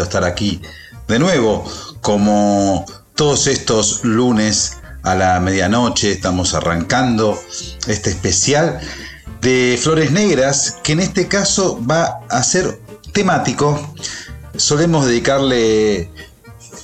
Estar aquí de nuevo, como todos estos lunes a la medianoche estamos arrancando este especial de Flores Negras, que en este caso va a ser temático. Solemos dedicarle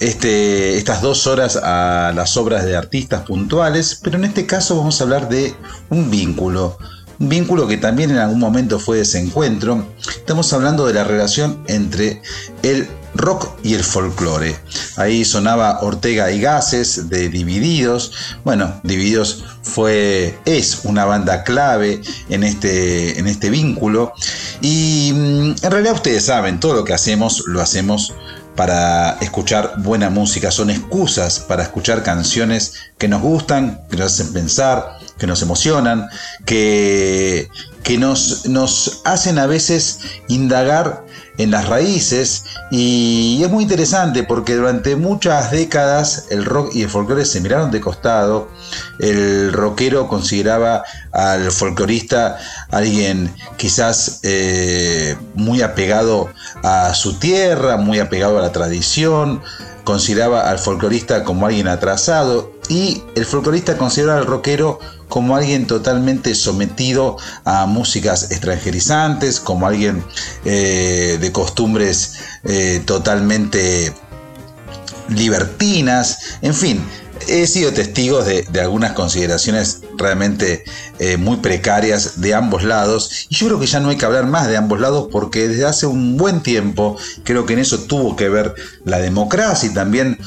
este, estas dos horas a las obras de artistas puntuales, pero en este caso vamos a hablar de un vínculo, un vínculo que también en algún momento fue desencuentro. Estamos hablando de la relación entre el rock y el folclore. Ahí sonaba Ortega y Gases de Divididos. Bueno, Divididos fue, es una banda clave en este, en este vínculo. Y mm, en realidad ustedes saben, todo lo que hacemos lo hacemos para escuchar buena música, son excusas para escuchar canciones que nos gustan, que nos hacen pensar, que nos emocionan, que, que nos, nos hacen a veces indagar en las raíces. Y es muy interesante porque durante muchas décadas el rock y el folclore se miraron de costado. El rockero consideraba al folclorista alguien quizás eh, muy apegado a su tierra, muy apegado a la tradición, consideraba al folclorista como alguien atrasado y el folclorista consideraba al rockero como alguien totalmente sometido a músicas extranjerizantes, como alguien eh, de costumbres eh, totalmente libertinas, en fin. He sido testigo de, algunas consideraciones realmente eh, muy precarias de ambos lados y yo creo que ya no hay que hablar más de ambos lados porque desde hace un buen tiempo creo que en eso tuvo que ver la democracia y también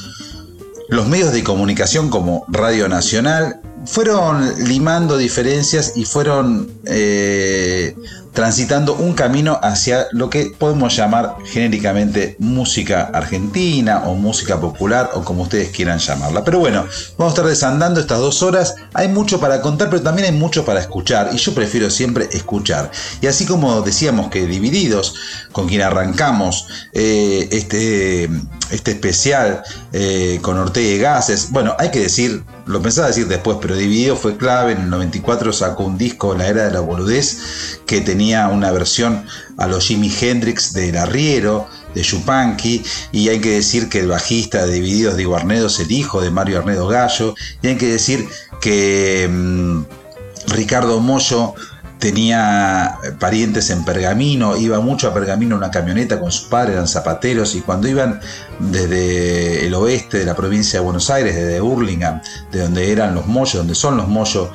los medios de comunicación como Radio Nacional fueron limando diferencias y fueron eh, transitando un camino hacia lo que podemos llamar genéricamente música argentina o música popular o como ustedes quieran llamarla. Pero bueno, vamos a estar desandando estas dos horas. Hay mucho para contar, pero también hay mucho para escuchar y yo prefiero siempre escuchar. Y así como decíamos que Divididos, con quien arrancamos eh, este, este especial eh, con Ortega y Gases, bueno, hay que decir lo pensaba decir después, pero Dividido fue clave. En el 94 sacó un disco, La Era de la Boludez, que tenía una versión a los Jimi Hendrix del Arriero, de Chupanqui, y hay que decir que el bajista de Divididos, Diego Arnedo, es el hijo de Mario Arnedo Gallo, y hay que decir que mm, Ricardo Mollo tenía parientes en Pergamino, iba mucho a Pergamino en una camioneta con su padre, eran zapateros, y cuando iban desde el oeste de la provincia de Buenos Aires, desde Burlingame, de donde eran los Mollos, donde son los Mollos,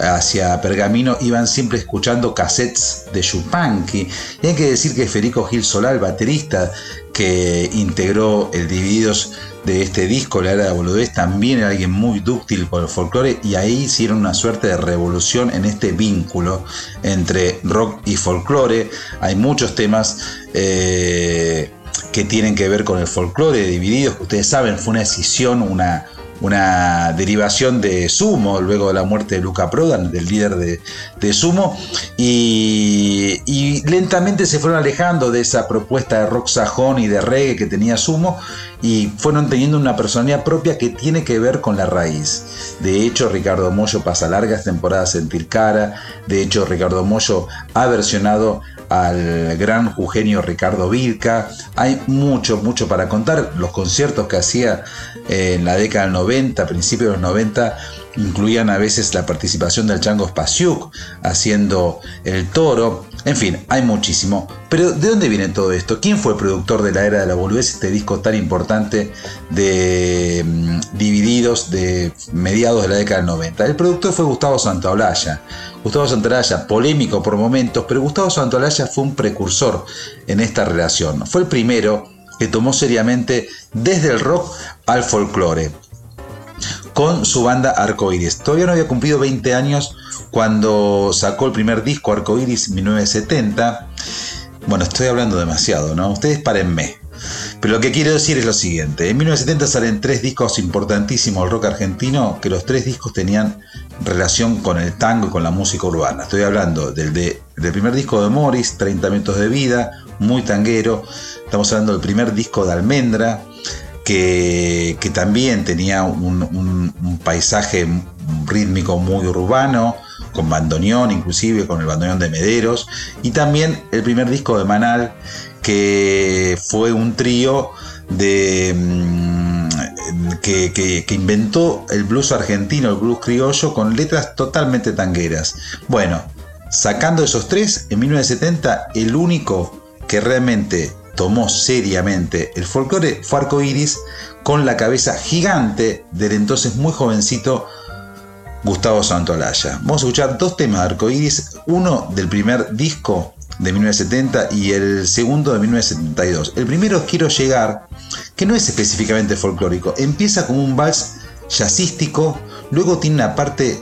hacia Pergamino, iban siempre escuchando cassettes de Chupanqui. Y hay que decir que Federico Gil Solá, el baterista que integró el Divididos de este disco, La Era de Boludez, también era alguien muy dúctil con el folclore y ahí hicieron una suerte de revolución en este vínculo entre rock y folclore. Hay muchos temas eh, que tienen que ver con el folclore Divididos, que ustedes saben, fue una decisión, una, una derivación de Sumo, luego de la muerte de Luca Prodan, del líder de, Sumo, y, y, lentamente se fueron alejando de esa propuesta de rock sajón y de reggae que tenía Sumo, y fueron teniendo una personalidad propia que tiene que ver con la raíz. De hecho, Ricardo Mollo pasa largas temporadas en Tilcara, de hecho, Ricardo Mollo ha versionado al gran Eugenio Ricardo Vilca. Hay mucho, mucho para contar. Los conciertos que hacía en la década del 90, principios de los 90, incluían a veces la participación del Chango Spasiuk haciendo el toro. En fin, hay muchísimo. Pero ¿de dónde viene todo esto? ¿Quién fue el productor de la era de la boludez, este disco tan importante de mm, Divididos de mediados de la década del 90? El productor fue Gustavo Santaolalla. Gustavo Santaolalla, polémico por momentos, pero Gustavo Santaolalla fue un precursor en esta relación. Fue el primero que tomó seriamente desde el rock al folclore con su banda Arcoiris. Todavía no había cumplido 20 años cuando sacó el primer disco Arcoiris en 1970. Bueno, estoy hablando demasiado, ¿no? Ustedes párenme. Pero lo que quiero decir es lo siguiente. En 1970 salen tres discos importantísimos del rock argentino, que los tres discos tenían relación con el tango y con la música urbana. Estoy hablando del, del primer disco de Morris, 30 minutos de vida, muy tanguero. Estamos hablando del primer disco de Almendra, que, también tenía un, paisaje rítmico muy urbano, con bandoneón, inclusive con el bandoneón de Mederos, y también el primer disco de Manal, que fue un trío de, mm, que, que, inventó el blues argentino, el blues criollo, con letras totalmente tangueras. Bueno, sacando esos tres, en 1970 el único que realmente tomó seriamente el folclore fue Iris con la cabeza gigante del entonces muy jovencito Gustavo Santolaya. Vamos a escuchar dos temas de Arcoiris, uno del primer disco de 1970 y el segundo de 1972. El primero Quiero llegar, que no es específicamente folclórico, empieza como un vals jazzístico, luego tiene una parte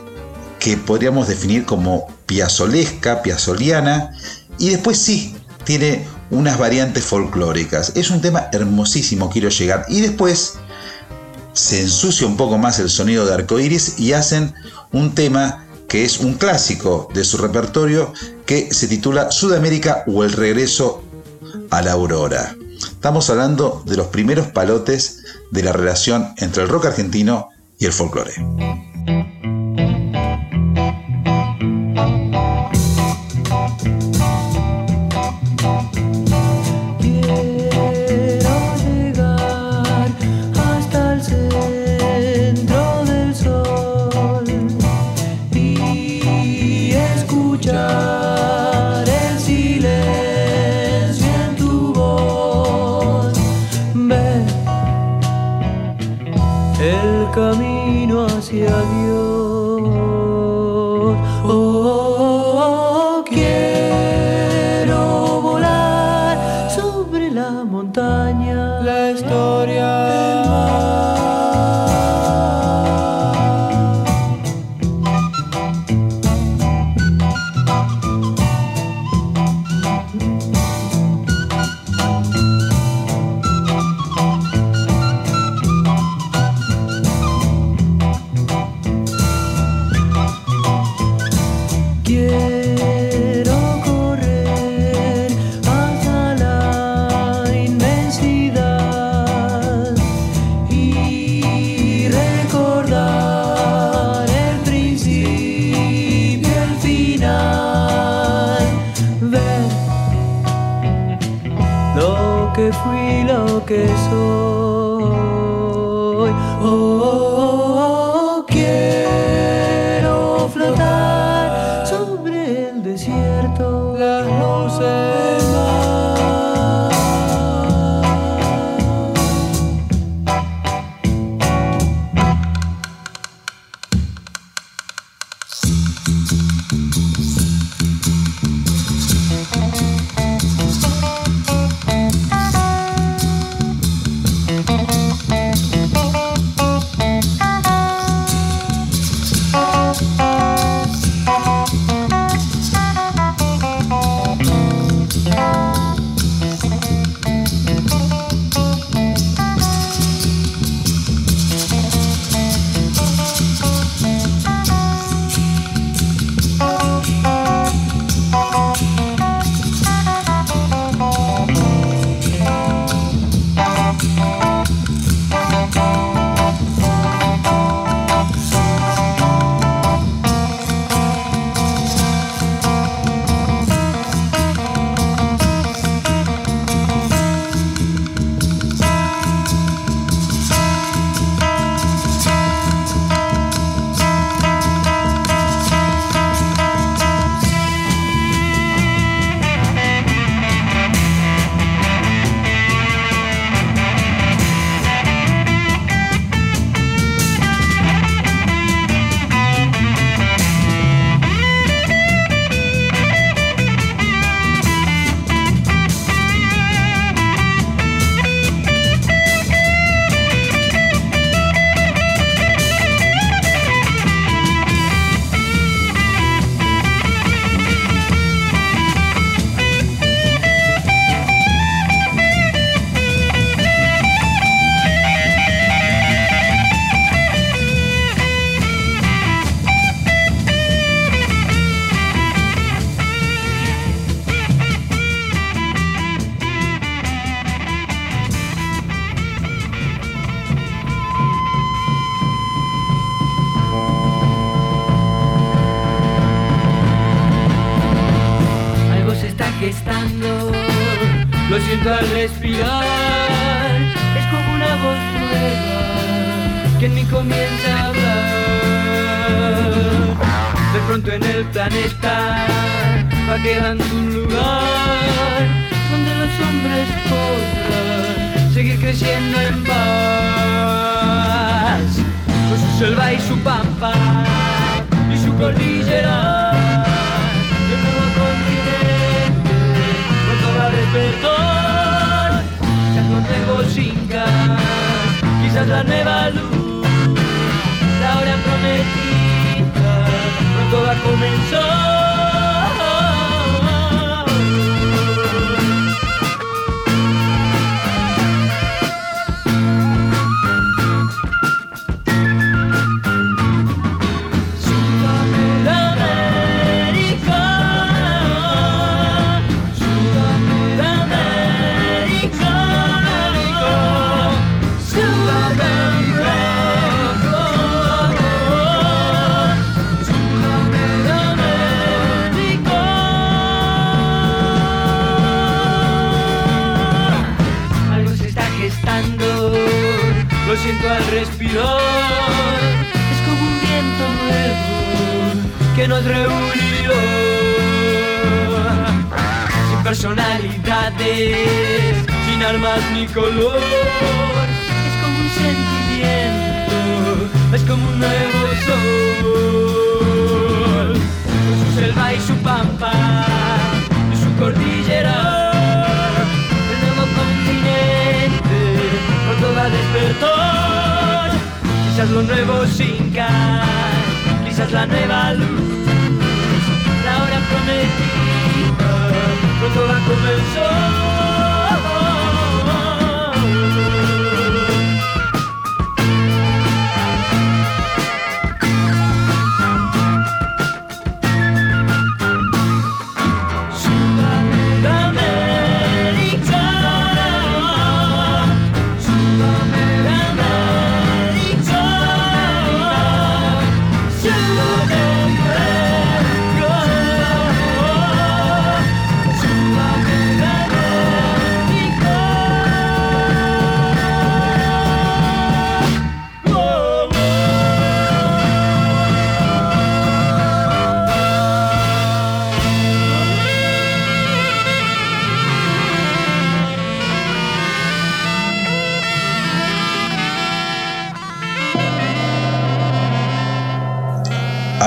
que podríamos definir como piazolesca, piazoliana, y después sí, tiene unas variantes folclóricas. Es un tema hermosísimo, quiero llegar. Y después se ensucia un poco más el sonido de arcoiris y hacen un tema que es un clásico de su repertorio que se titula Sudamérica o el regreso a la aurora. Estamos hablando de los primeros palotes de la relación entre el rock argentino y el folclore.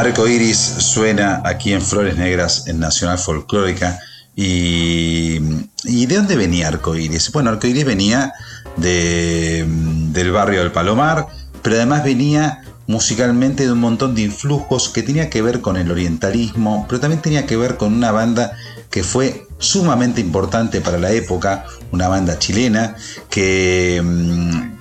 Arco Iris suena aquí en Flores Negras en Nacional Folclórica. Y, ¿Y de dónde venía Arco Iris? Bueno, Arco Iris venía de, del barrio del Palomar, pero además venía musicalmente de un montón de influjos que tenía que ver con el orientalismo, pero también tenía que ver con una banda que fue sumamente importante para la época, una banda chilena que,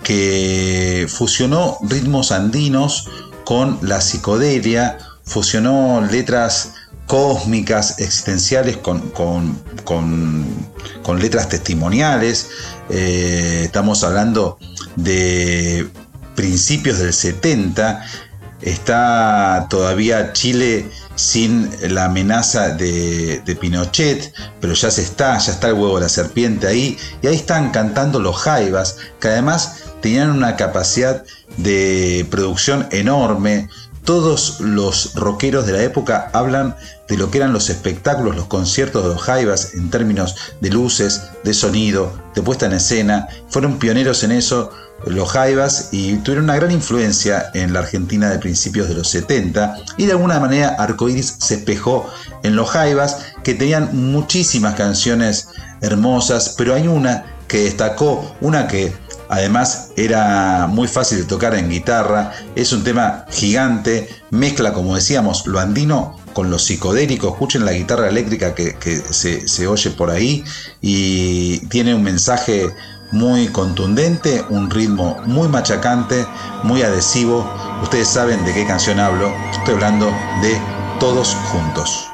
que fusionó ritmos andinos con la psicodelia, fusionó letras cósmicas, existenciales con, con, letras testimoniales. Eh, estamos hablando de principios del 70. Está todavía Chile sin la amenaza de, de, Pinochet, pero ya se está, ya está el huevo de la serpiente ahí, y ahí están cantando los jaivas, que además tenían una capacidad de producción enorme. Todos los rockeros de la época hablan de lo que eran los espectáculos, los conciertos de los Jaivas en términos de luces, de sonido, de puesta en escena. Fueron pioneros en eso los Jaivas y tuvieron una gran influencia en la Argentina de principios de los 70 y de alguna manera Arcoiris se espejó en los Jaivas que tenían muchísimas canciones hermosas, pero hay una que destacó, una que Además era muy fácil de tocar en guitarra, es un tema gigante, mezcla como decíamos lo andino con lo psicodélico, escuchen la guitarra eléctrica que, se, se oye por ahí y tiene un mensaje muy contundente, un ritmo muy machacante, muy adhesivo. Ustedes saben de qué canción hablo, estoy hablando de Todos Juntos.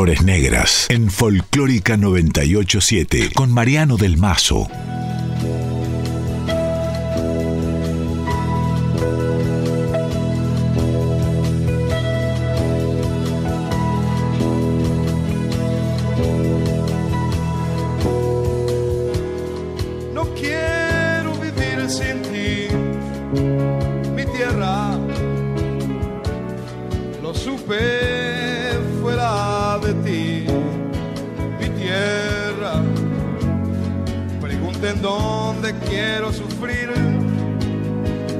Flores Negras en Folclórica 987 con Mariano del Mazo. No quiero vivir sin Pregunten dónde quiero sufrir,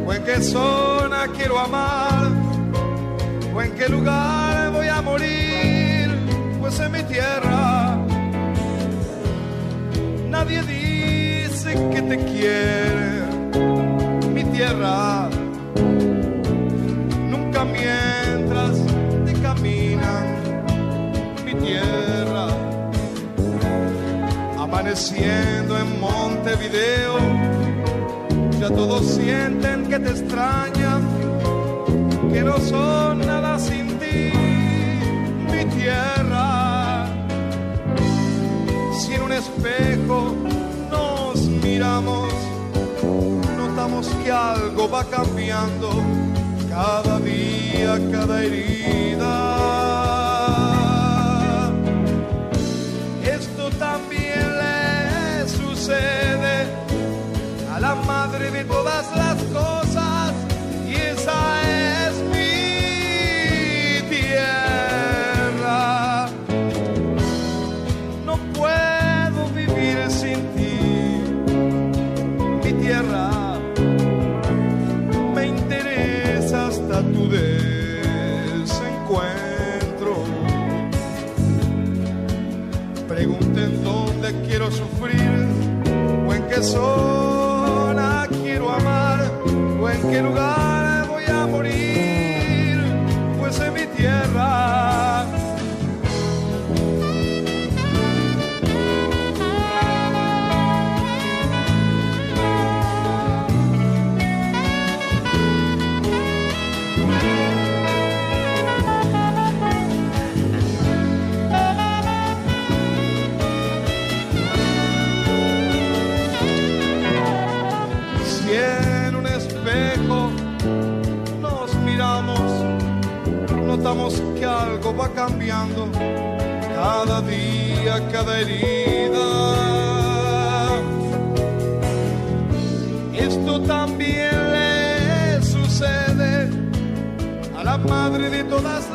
o en qué zona quiero amar, o en qué lugar voy a morir, pues en mi tierra nadie dice que te quiere, mi tierra. Nunca mientras te caminan, mi tierra. Amaneciendo en Montevideo, ya todos sienten que te extrañan, que no son nada sin ti, mi tierra si en un espejo nos miramos, notamos que algo va cambiando cada día, cada herida. De todas las cosas y esa es mi tierra no puedo vivir sin ti, mi tierra. Me interesa hasta tu desencuentro. Pregunten dónde quiero sufrir, o en qué o qué lugar va cambiando cada día, cada herida. Esto también le sucede a la madre de todas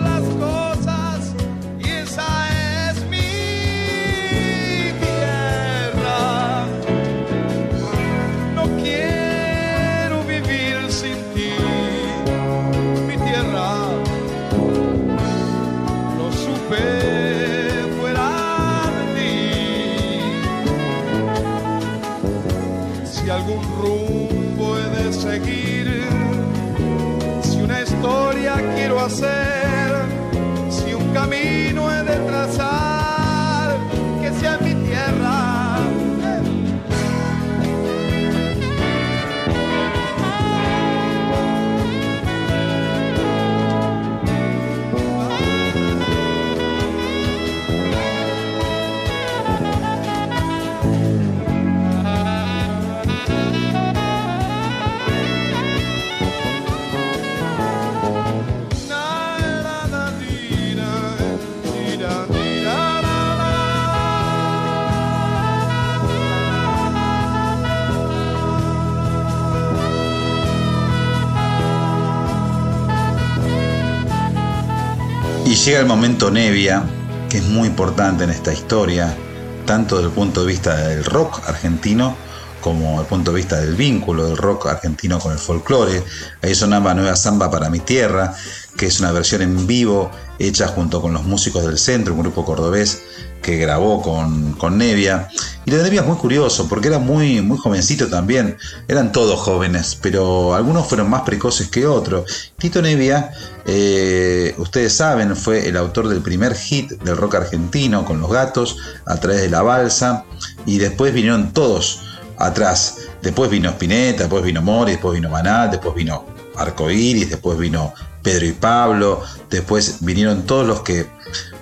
llega el momento Nevia, que es muy importante en esta historia, tanto desde el punto de vista del rock argentino como desde el punto de vista del vínculo del rock argentino con el folclore. Ahí sonaba Nueva Samba para mi tierra, que es una versión en vivo hecha junto con los músicos del centro, un grupo cordobés que grabó con, con Nevia. Y lo de Nevia es muy curioso, porque era muy, muy jovencito también. Eran todos jóvenes, pero algunos fueron más precoces que otros. Tito Nevia, eh, ustedes saben, fue el autor del primer hit del rock argentino con los gatos, a través de la balsa. Y después vinieron todos atrás. Después vino Spinetta, después vino Mori, después vino Maná, después vino Arcoiris, después vino Pedro y Pablo, después vinieron todos los que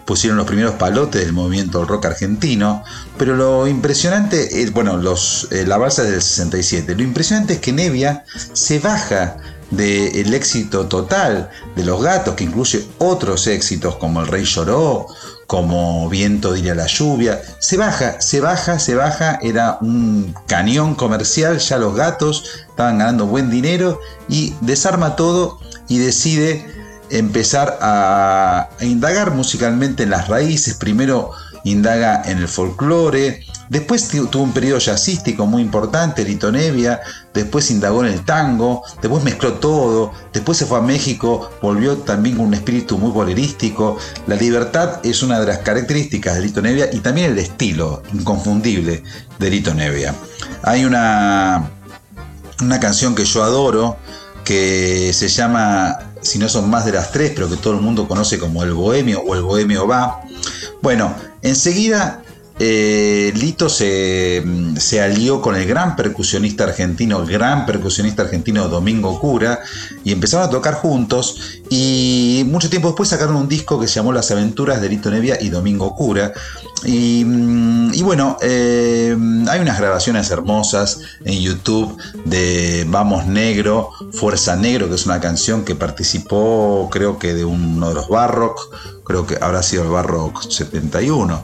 pusieron los primeros palotes del movimiento del rock argentino, pero lo impresionante es, bueno, los, eh, la balsa es del 67, lo impresionante es que Nevia se baja del éxito total de los gatos, que incluye otros éxitos como El Rey Lloró, como Viento diría la lluvia, se baja, se baja, se baja, era un cañón comercial, ya los gatos estaban ganando buen dinero y desarma todo y decide empezar a, indagar musicalmente en las raíces, primero indaga en el folclore, Después tuvo un periodo jazzístico muy importante, Lito Nevia, después indagó en el tango, después mezcló todo, después se fue a México, volvió también con un espíritu muy bolerístico. La libertad es una de las características de Lito Nevia y también el estilo inconfundible de Lito Nevia. Hay una, una canción que yo adoro que se llama, si no son más de las tres, pero que todo el mundo conoce como El Bohemio o El Bohemio va. Bueno, enseguida eh, Lito se, se, alió con el gran percusionista argentino, gran percusionista argentino Domingo Cura, y empezaron a tocar juntos. Y mucho tiempo después sacaron un disco que se llamó Las aventuras de Lito Nevia y Domingo Cura. Y, y bueno, eh, hay unas grabaciones hermosas en YouTube de Vamos Negro, Fuerza Negro, que es una canción que participó, creo que de uno de los Barrock, creo que habrá sido el Barrock 71.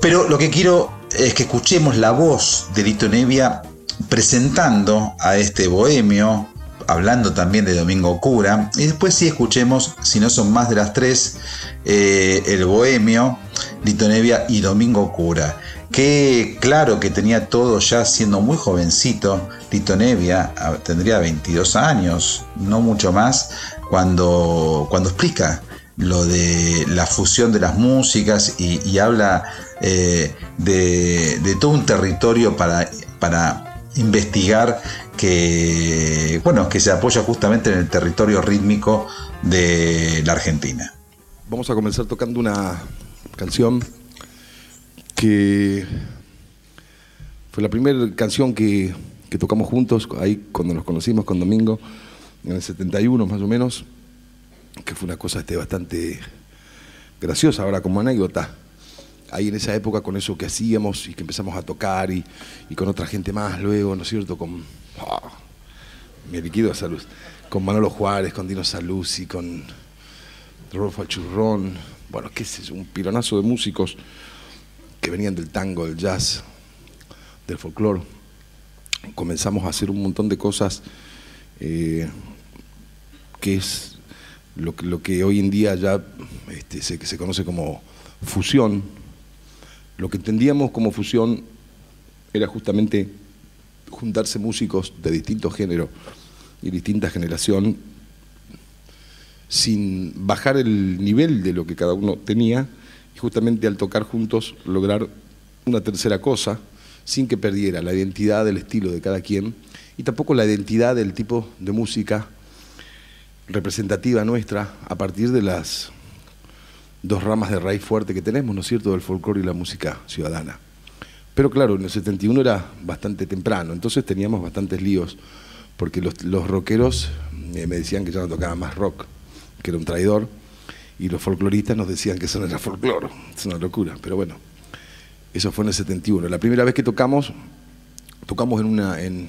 Pero lo que quiero es que escuchemos la voz de Lito Nevia presentando a este bohemio, hablando también de Domingo Cura, y después sí escuchemos, si no son más de las tres, eh, el bohemio, Lito Nevia y Domingo Cura. Que claro que tenía todo ya siendo muy jovencito, Lito Nevia tendría 22 años, no mucho más, cuando, cuando explica lo de la fusión de las músicas y habla eh, de, todo un territorio para, para investigar que, bueno, que se apoya justamente en el territorio rítmico de la Argentina. Vamos a comenzar tocando una canción que fue la primera canción que, que tocamos juntos, ahí cuando nos conocimos con Domingo, en el 71 más o menos, que fue una cosa este, bastante graciosa ahora como anécdota ahí en esa época con eso que hacíamos y que empezamos a tocar y, con otra gente más luego, ¿no es cierto? Con oh, mi liquido de salud, con Manolo Juárez, con Dino Saluzzi, con Rodolfo Churrón, bueno, qué es eso, un pironazo de músicos que venían del tango, del jazz, del folclore. Comenzamos a hacer un montón de cosas eh, que es lo que, lo que hoy en día ya este, se, se conoce como fusión, lo que entendíamos como fusión era justamente juntarse músicos de distintos géneros y distinta generación sin bajar el nivel de lo que cada uno tenía y justamente al tocar juntos lograr una tercera cosa sin que perdiera la identidad del estilo de cada quien y tampoco la identidad del tipo de música representativa nuestra a partir de las dos ramas de raíz fuerte que tenemos, ¿no es cierto?, del folclore y la música ciudadana. Pero claro, en el 71 era bastante temprano, entonces teníamos bastantes líos, porque los, los rockeros eh, me decían que ya no tocaba más rock, que era un traidor, y los folcloristas nos decían que eso no era folclore, es una locura, pero bueno, eso fue en el 71. La primera vez que tocamos, tocamos en, una, en,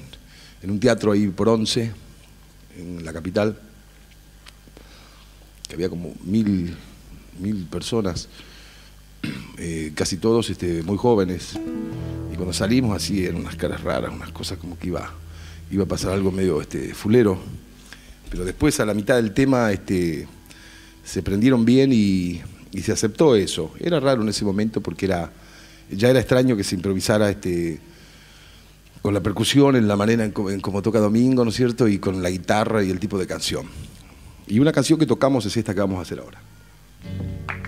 en un teatro ahí por once, en la capital, que había como mil mil personas, eh, casi todos este, muy jóvenes. Y cuando salimos así eran unas caras raras, unas cosas como que iba, iba a pasar algo medio este, fulero. Pero después a la mitad del tema este, se prendieron bien y, se aceptó eso. Era raro en ese momento porque era, ya era extraño que se improvisara este, con la percusión, en la manera en como toca Domingo, ¿no es cierto? Y con la guitarra y el tipo de canción. Y una canción que tocamos es esta que vamos a hacer ahora. Más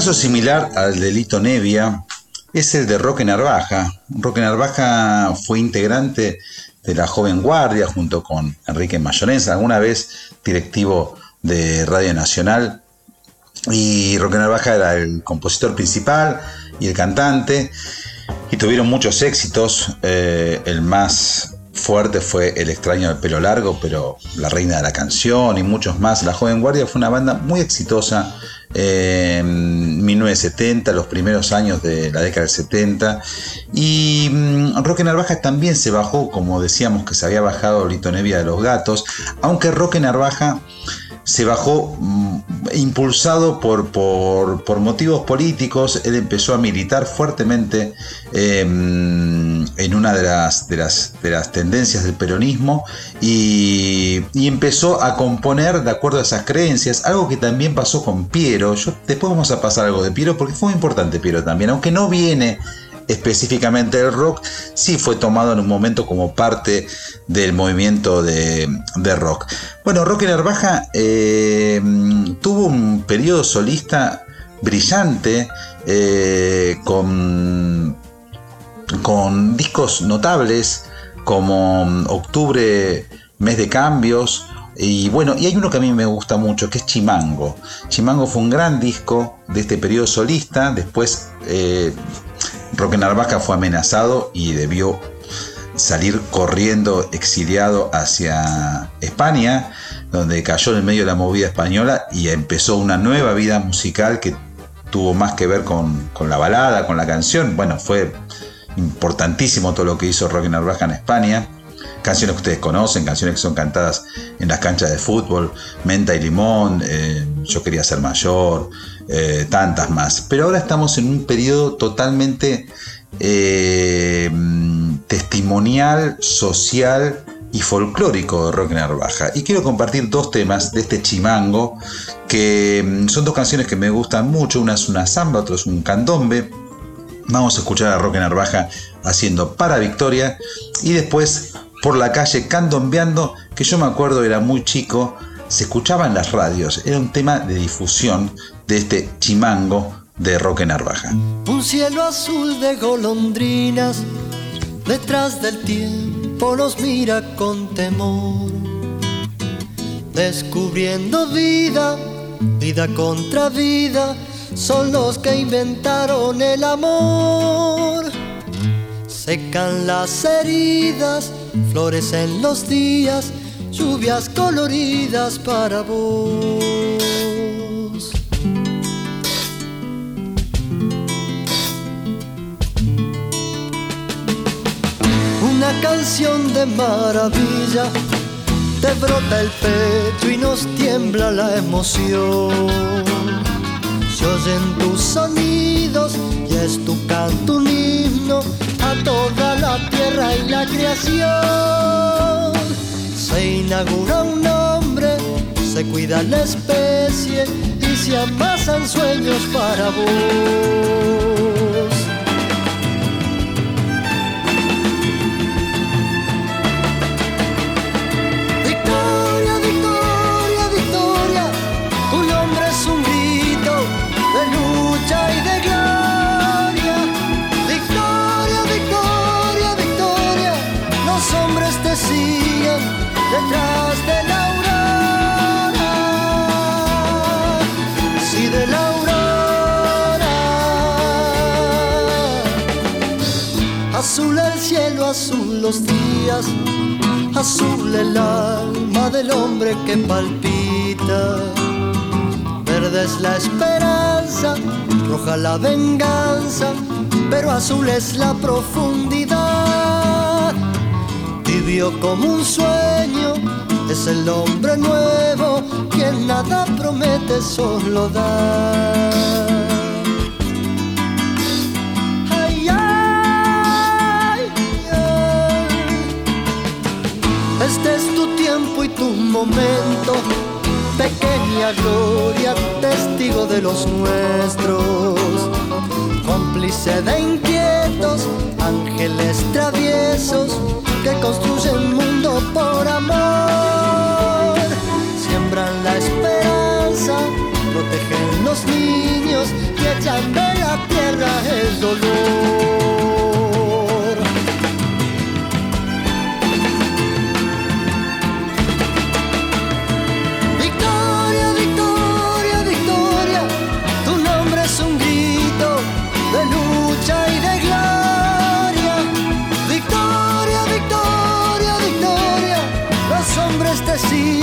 caso similar al delito Nevia es el de Roque Narvaja. Roque Narvaja fue integrante de la Joven Guardia junto con Enrique Mayorenza, alguna vez directivo de Radio Nacional. Y Roque Narvaja era el compositor principal y el cantante. Y tuvieron muchos éxitos. eh, el más fuerte fue El extraño del pelo largo, pero La reina de la canción y muchos más. La Joven Guardia fue una banda muy exitosa eh, en 1970, los primeros años de la década del 70. Y mm, Roque Narvaja también se bajó, como decíamos que se había bajado Lito Nevia de los Gatos, aunque Roque Narvaja se bajó mm, impulsado por, por, por motivos políticos. Él empezó a militar fuertemente eh, en una de las, de, las, de las tendencias del peronismo y, y empezó a componer de acuerdo a esas creencias. Algo que también pasó con Piero. Yo, después vamos a pasar algo de Piero porque fue muy importante Piero también, aunque no viene específicamente del rock, sí fue tomado en un momento como parte del movimiento de, de rock. Bueno, Roque Narvaja eh, tuvo un periodo solista brillante eh, con, con discos notables como Octubre, Mes de Cambios. Y bueno, y hay uno que a mí me gusta mucho, que es Chimango. Chimango fue un gran disco de este periodo solista. Después eh, Roque Narvaja fue amenazado y debió salir corriendo exiliado hacia España, donde cayó en el medio de la movida española y empezó una nueva vida musical que tuvo más que ver con, la balada, con la canción. Bueno, fue importantísimo todo lo que hizo Roque Narvaja en España. Canciones que ustedes conocen, canciones que son cantadas en las canchas de fútbol, Menta y Limón, eh, Yo quería ser mayor, eh, tantas más. Pero ahora estamos en un periodo totalmente eh, testimonial, social y folclórico de Rock Narvaja. Y quiero compartir dos temas de este chimango, que mm, son dos canciones que me gustan mucho. Una es una samba, otra es un candombe. Vamos a escuchar a Roque Narvaja haciendo Para Victoria y después por la calle candombeando, que yo me acuerdo era muy chico, se escuchaba en las radios, era un tema de difusión de este chimango de Roque Narvaja. Un cielo azul de golondrinas, detrás del tiempo nos mira con temor. Descubriendo vida, vida contra vida, son los que inventaron el amor. Secan las heridas florecen los días, lluvias coloridas para vos. Canción de maravilla te brota el pecho y nos tiembla la emoción. Se oyen tus sonidos y es tu canto un himno a toda la tierra y la creación. Se inaugura un nombre, se cuida la especie y se amasan sueños para vos. Días, azul el alma del hombre que palpita. Verde es la esperanza, roja la venganza, pero azul es la profundidad. Tibio como un sueño, es el hombre nuevo, quien nada promete, solo da. Momento, pequeña gloria, testigo de los nuestros, cómplice de inquietos, ángeles traviesos que construyen mundo por amor, siembran la esperanza, protegen los niños y echan de la tierra el dolor.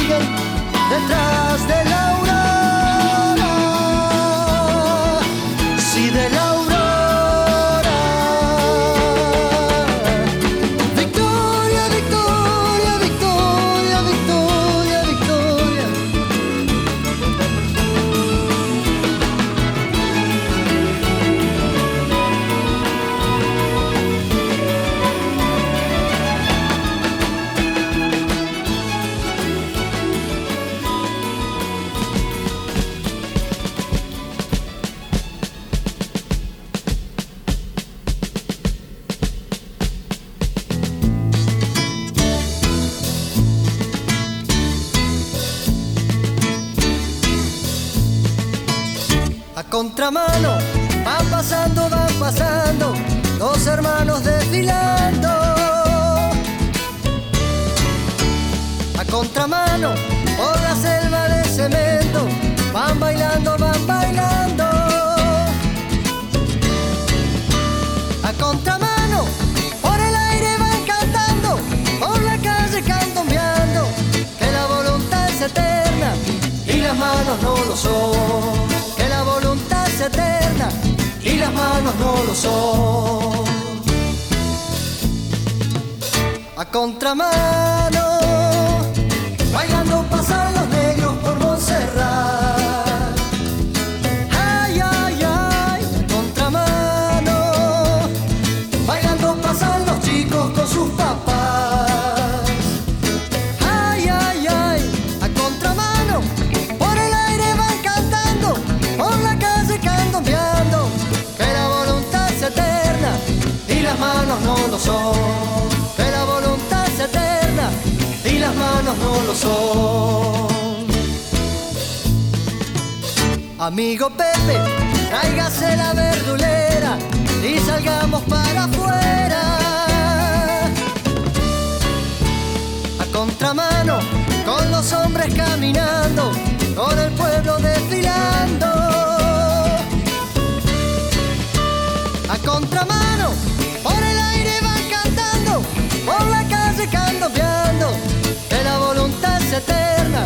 Siguen detrás Amigo Pepe, tráigase la verdulera y salgamos para afuera. A contramano, con los hombres caminando, con el pueblo desfilando. A contramano, por el aire van cantando, por la calle candombeando, que la voluntad es eterna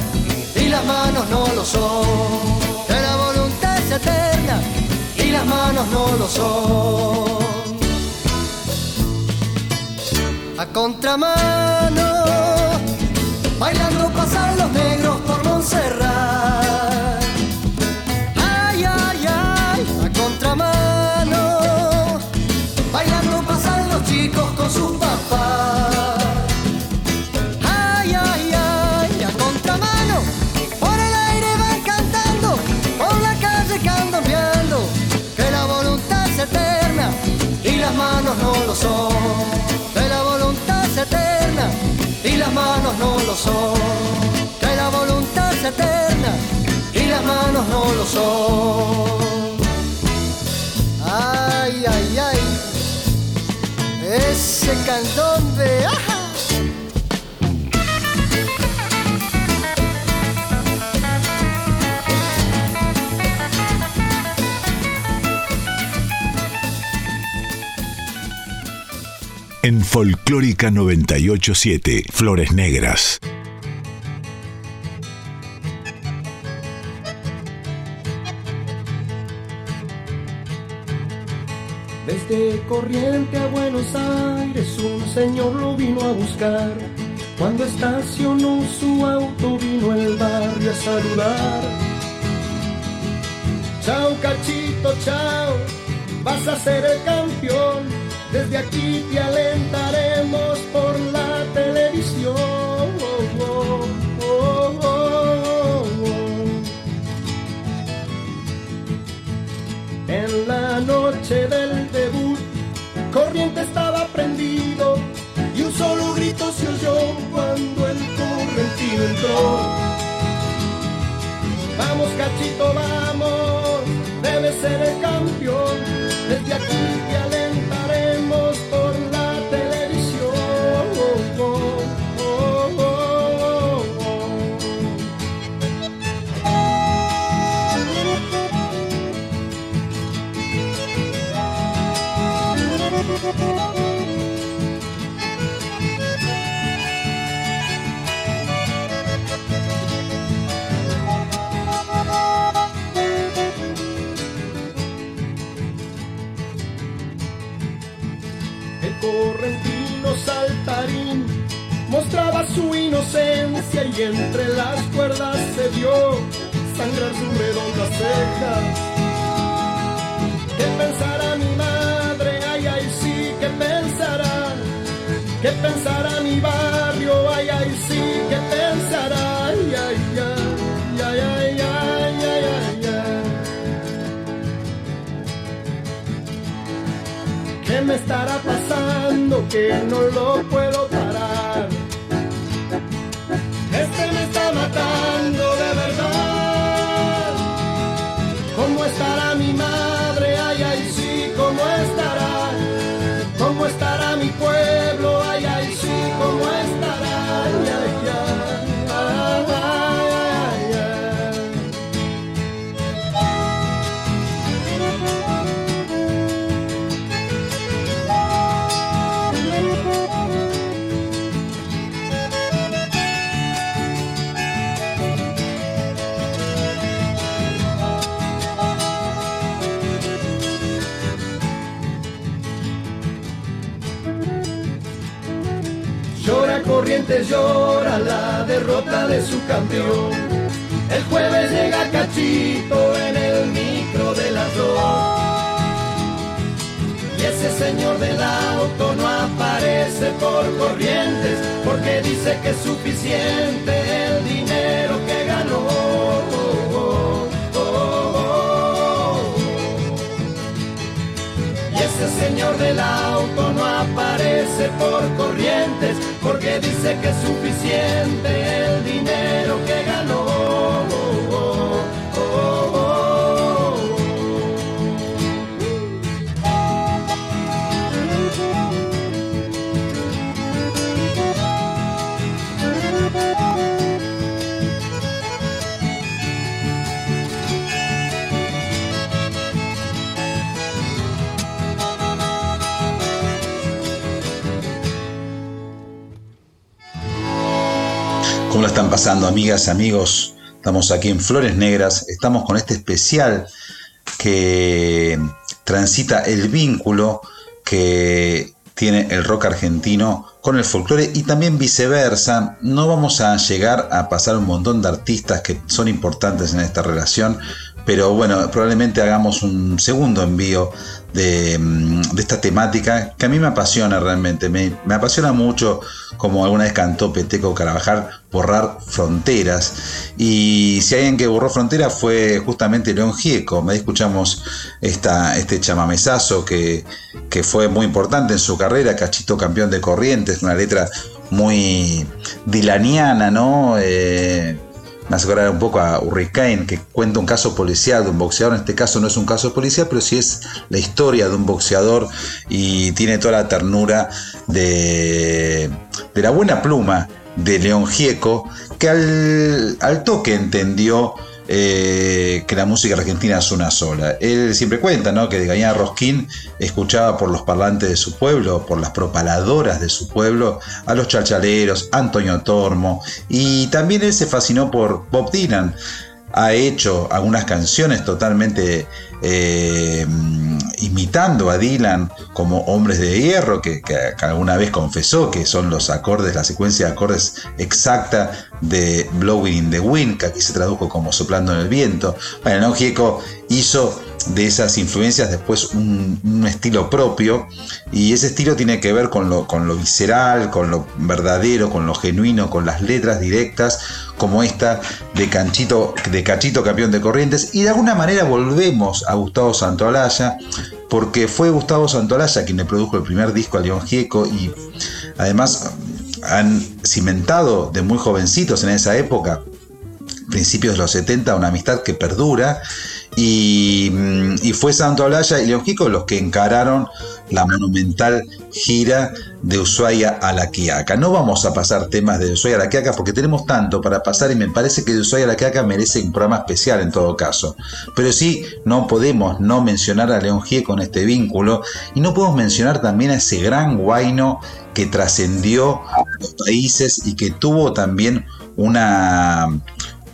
y las manos no lo son no lo son. A contramano, bailando pasan los negros por Montserrat. No lo son. Que la voluntad es eterna y las manos no lo son. Ay, ay, ay, ese candombe. ¡ajá! En Folclórica 987, Flores Negras. Desde Corriente a Buenos Aires un señor lo vino a buscar. Cuando estacionó su auto vino el barrio a saludar. Chao cachito, chao, vas a ser el campeón. Desde aquí te alentaremos por la televisión. Oh. En la noche del debut, Corriente estaba prendido y un solo grito se oyó cuando el correntino entró. Vamos cachito, vamos, debe ser el campeón. Desde aquí te alentaremos mostraba su inocencia y entre las cuerdas se vio sangrar sus redondas cejas. ¿Qué pensará mi madre? Ay, ay, sí, ¿qué pensará? ¿Qué pensará mi barrio? Ay, ay, sí, ¿qué pensará? Ay, ay, ay, ay, ay, ay, ay, ay, ay. ¿Qué me estará pasando que no lo puedo llora la derrota de su campeón. El jueves llega Cachito en el micro de las dos. Y ese señor del auto no aparece por Corrientes porque dice que es suficiente el dinero que ganó. Y ese señor del auto no aparece por corrientes porque dice que es suficiente el dinero que ganó. ¿Cómo la están pasando, amigas, amigos Estamos aquí en Flores Negras, estamos con este especial que transita el vínculo que tiene el rock argentino con el folclore y también viceversa. No vamos a llegar a pasar un montón de artistas que son importantes en esta relación, pero bueno, probablemente hagamos un segundo envío de, mm, de esta temática que a mí me apasiona realmente. Me, me apasiona mucho, como alguna vez cantó Peteco Carabajal, borrar fronteras. Y si alguien que borró fronteras fue justamente León Gieco. Me escuchamos esta, este chamamesazo que, que fue muy importante en su carrera, Cachito Campeón de Corrientes, una letra muy dilaniana, ¿no? Eh, me hace acordar un poco a Hurricane, que cuenta un caso policial de un boxeador. En este caso no es un caso policial, pero sí es la historia de un boxeador y tiene toda la ternura de, de la buena pluma de León Gieco, que al, al toque entendió eh, que la música argentina es una sola. Él siempre cuenta ¿no? que de Gañana Rosquín escuchaba por los parlantes de su pueblo, por las propaladoras de su pueblo, a los chachaleros, Antonio Tormo, y también él se fascinó por Bob Dylan. Ha hecho algunas canciones totalmente eh, imitando a Dylan como Hombres de Hierro, que, alguna vez confesó que son los acordes, la secuencia de acordes exacta de Blowing in the Wind, que aquí se tradujo como Soplando en el Viento. Bueno, ¿no? Gieco hizo de esas influencias después un, estilo propio y ese estilo tiene que ver con lo, con lo visceral, con lo verdadero, con lo genuino, con las letras directas como esta de, Canchito, de Cachito Campeón de Corrientes. Y de alguna manera volvemos a Gustavo Santaolalla porque fue Gustavo Santaolalla quien le produjo el primer disco a León Gieco y además han cimentado de muy jovencitos en esa época principios de los 70 una amistad que perdura y, y fue Santo Olaya y León Gieco los que encararon la monumental gira de Ushuaia a La Quiaca. No vamos a pasar temas de Ushuaia a La Quiaca porque tenemos tanto para pasar y me parece que de Ushuaia a La Quiaca merece un programa especial en todo caso. Pero sí, no podemos no mencionar a León con este vínculo y no podemos mencionar también a ese gran guaino que trascendió los países y que tuvo también una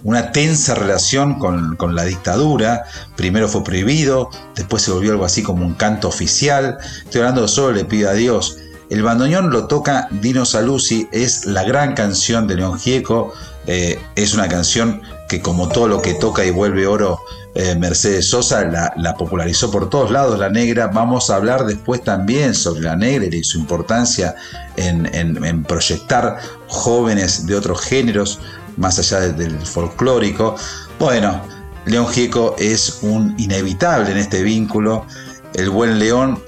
una tensa relación con, con, la dictadura. Primero fue prohibido, después se volvió algo así como un canto oficial. Estoy hablando de solo Le pido a Dios. El bandoneón lo toca Dino Saluzzi, es la gran canción de León Gieco. Eh, es una canción que como todo lo que toca y vuelve oro eh, Mercedes Sosa la, la, popularizó por todos lados, la negra. Vamos a hablar después también sobre la negra y su importancia en, en proyectar jóvenes de otros géneros más allá del folclórico. Bueno, León Gieco es un inevitable en este vínculo. El buen León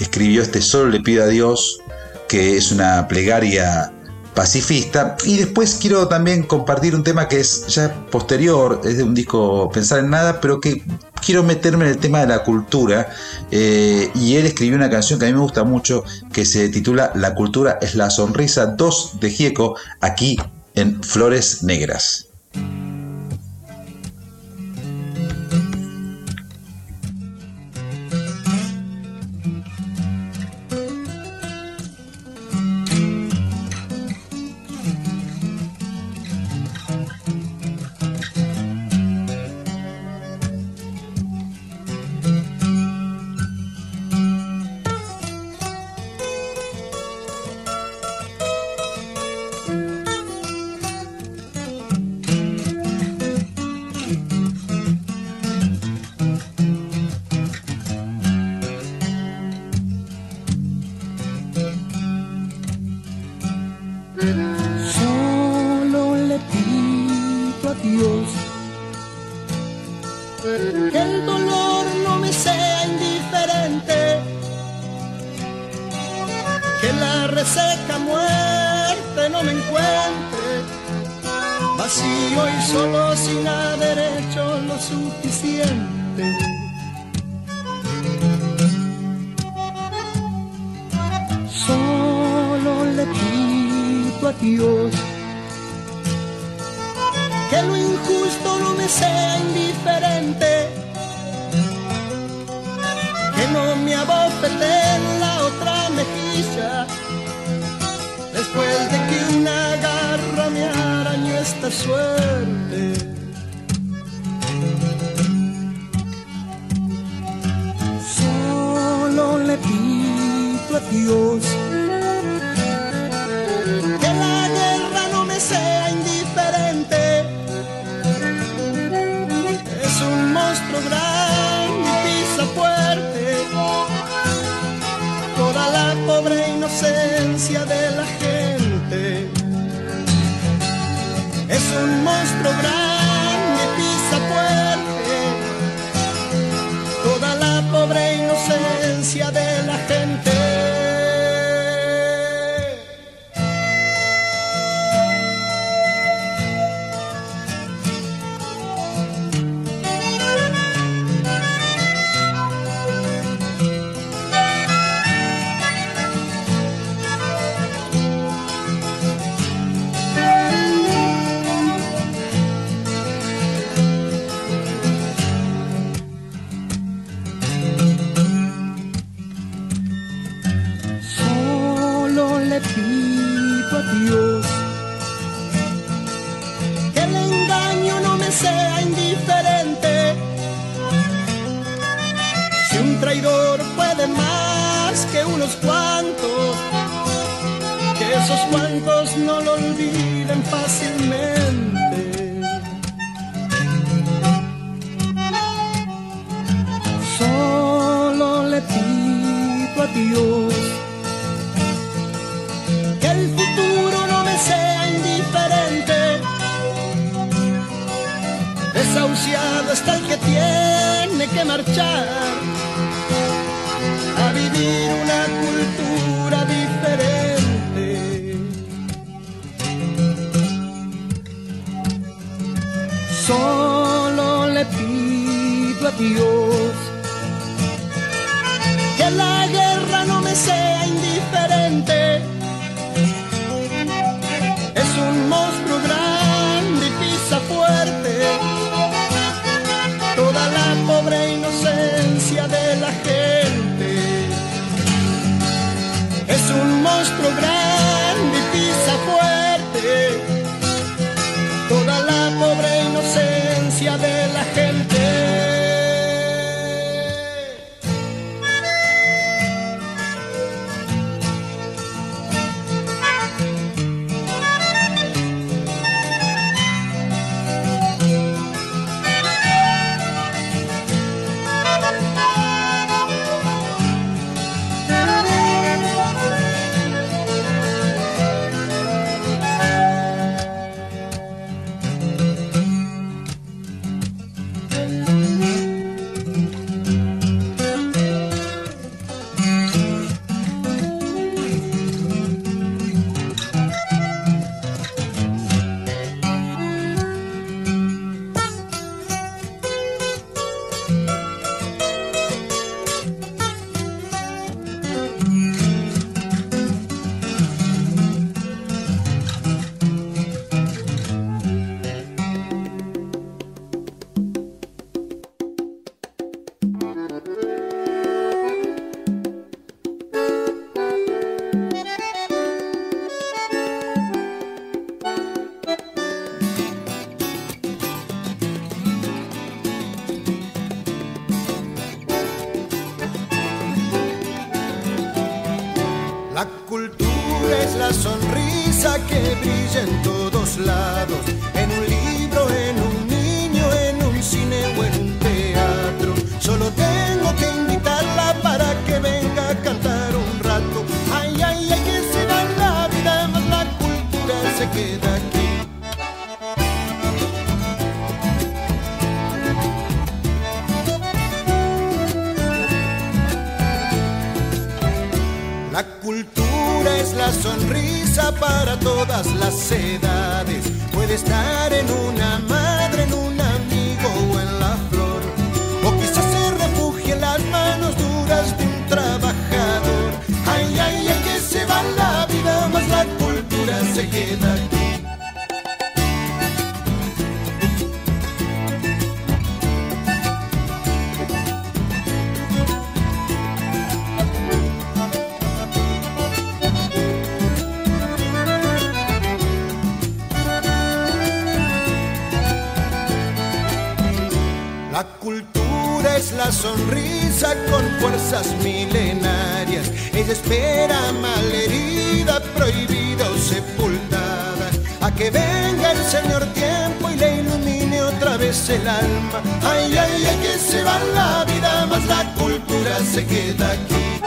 escribió este Solo le pido a Dios, que es una plegaria pacifista. Y después quiero también compartir un tema que es ya posterior, es de un disco Pensar en Nada, pero que quiero meterme en el tema de la cultura. Eh, y él escribió una canción que a mí me gusta mucho, que se titula La cultura es la sonrisa 2 de Gieco, aquí en Flores Negras. La sonrisa con fuerzas milenarias. Ella espera malherida, prohibida o sepultada. A que venga el Señor tiempo y le ilumine otra vez el alma. Ay, ay, ay, que se va la vida, más la cultura se queda aquí.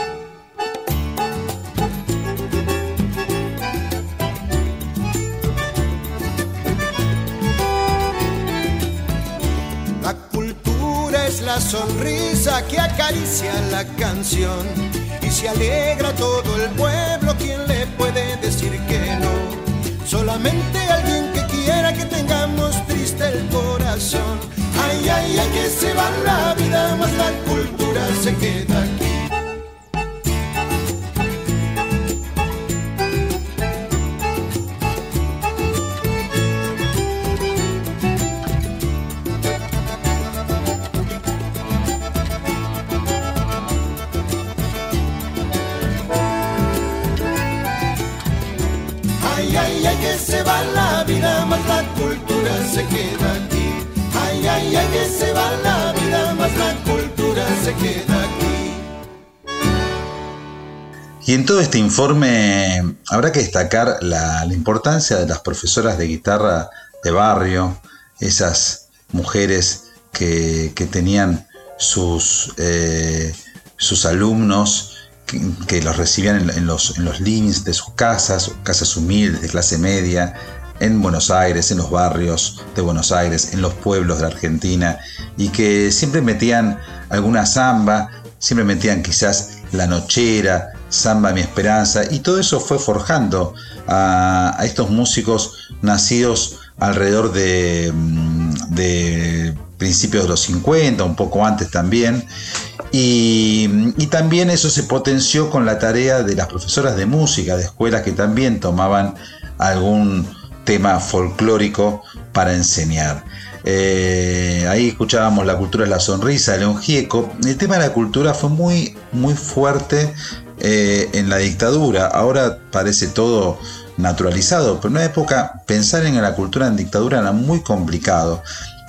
Sonrisa que acaricia la canción y se alegra todo el pueblo. ¿Quién le puede decir que no? Solamente alguien que quiera que tengamos triste el corazón. Ay, ay, ay, que se va la vida, más la cultura se queda Y en todo este informe habrá que destacar la, importancia de las profesoras de guitarra de barrio, esas mujeres que, tenían sus, eh, sus alumnos que, los recibían en, los, en los de sus casas, casas humildes de clase media, en Buenos Aires, en los barrios de Buenos Aires, en los pueblos de la Argentina, y que siempre metían alguna samba, siempre metían quizás la nochera, samba mi esperanza, y todo eso fue forjando a, estos músicos nacidos alrededor de, mm, principios de los 50, un poco antes también, y, y, también eso se potenció con la tarea de las profesoras de música de escuelas que también tomaban algún tema folclórico para enseñar. Eh, ahí escuchábamos La cultura es la sonrisa León Gieco. El tema de la cultura fue muy, muy fuerte eh, en la dictadura. Ahora parece todo naturalizado, pero en una época pensar en la cultura en dictadura era muy complicado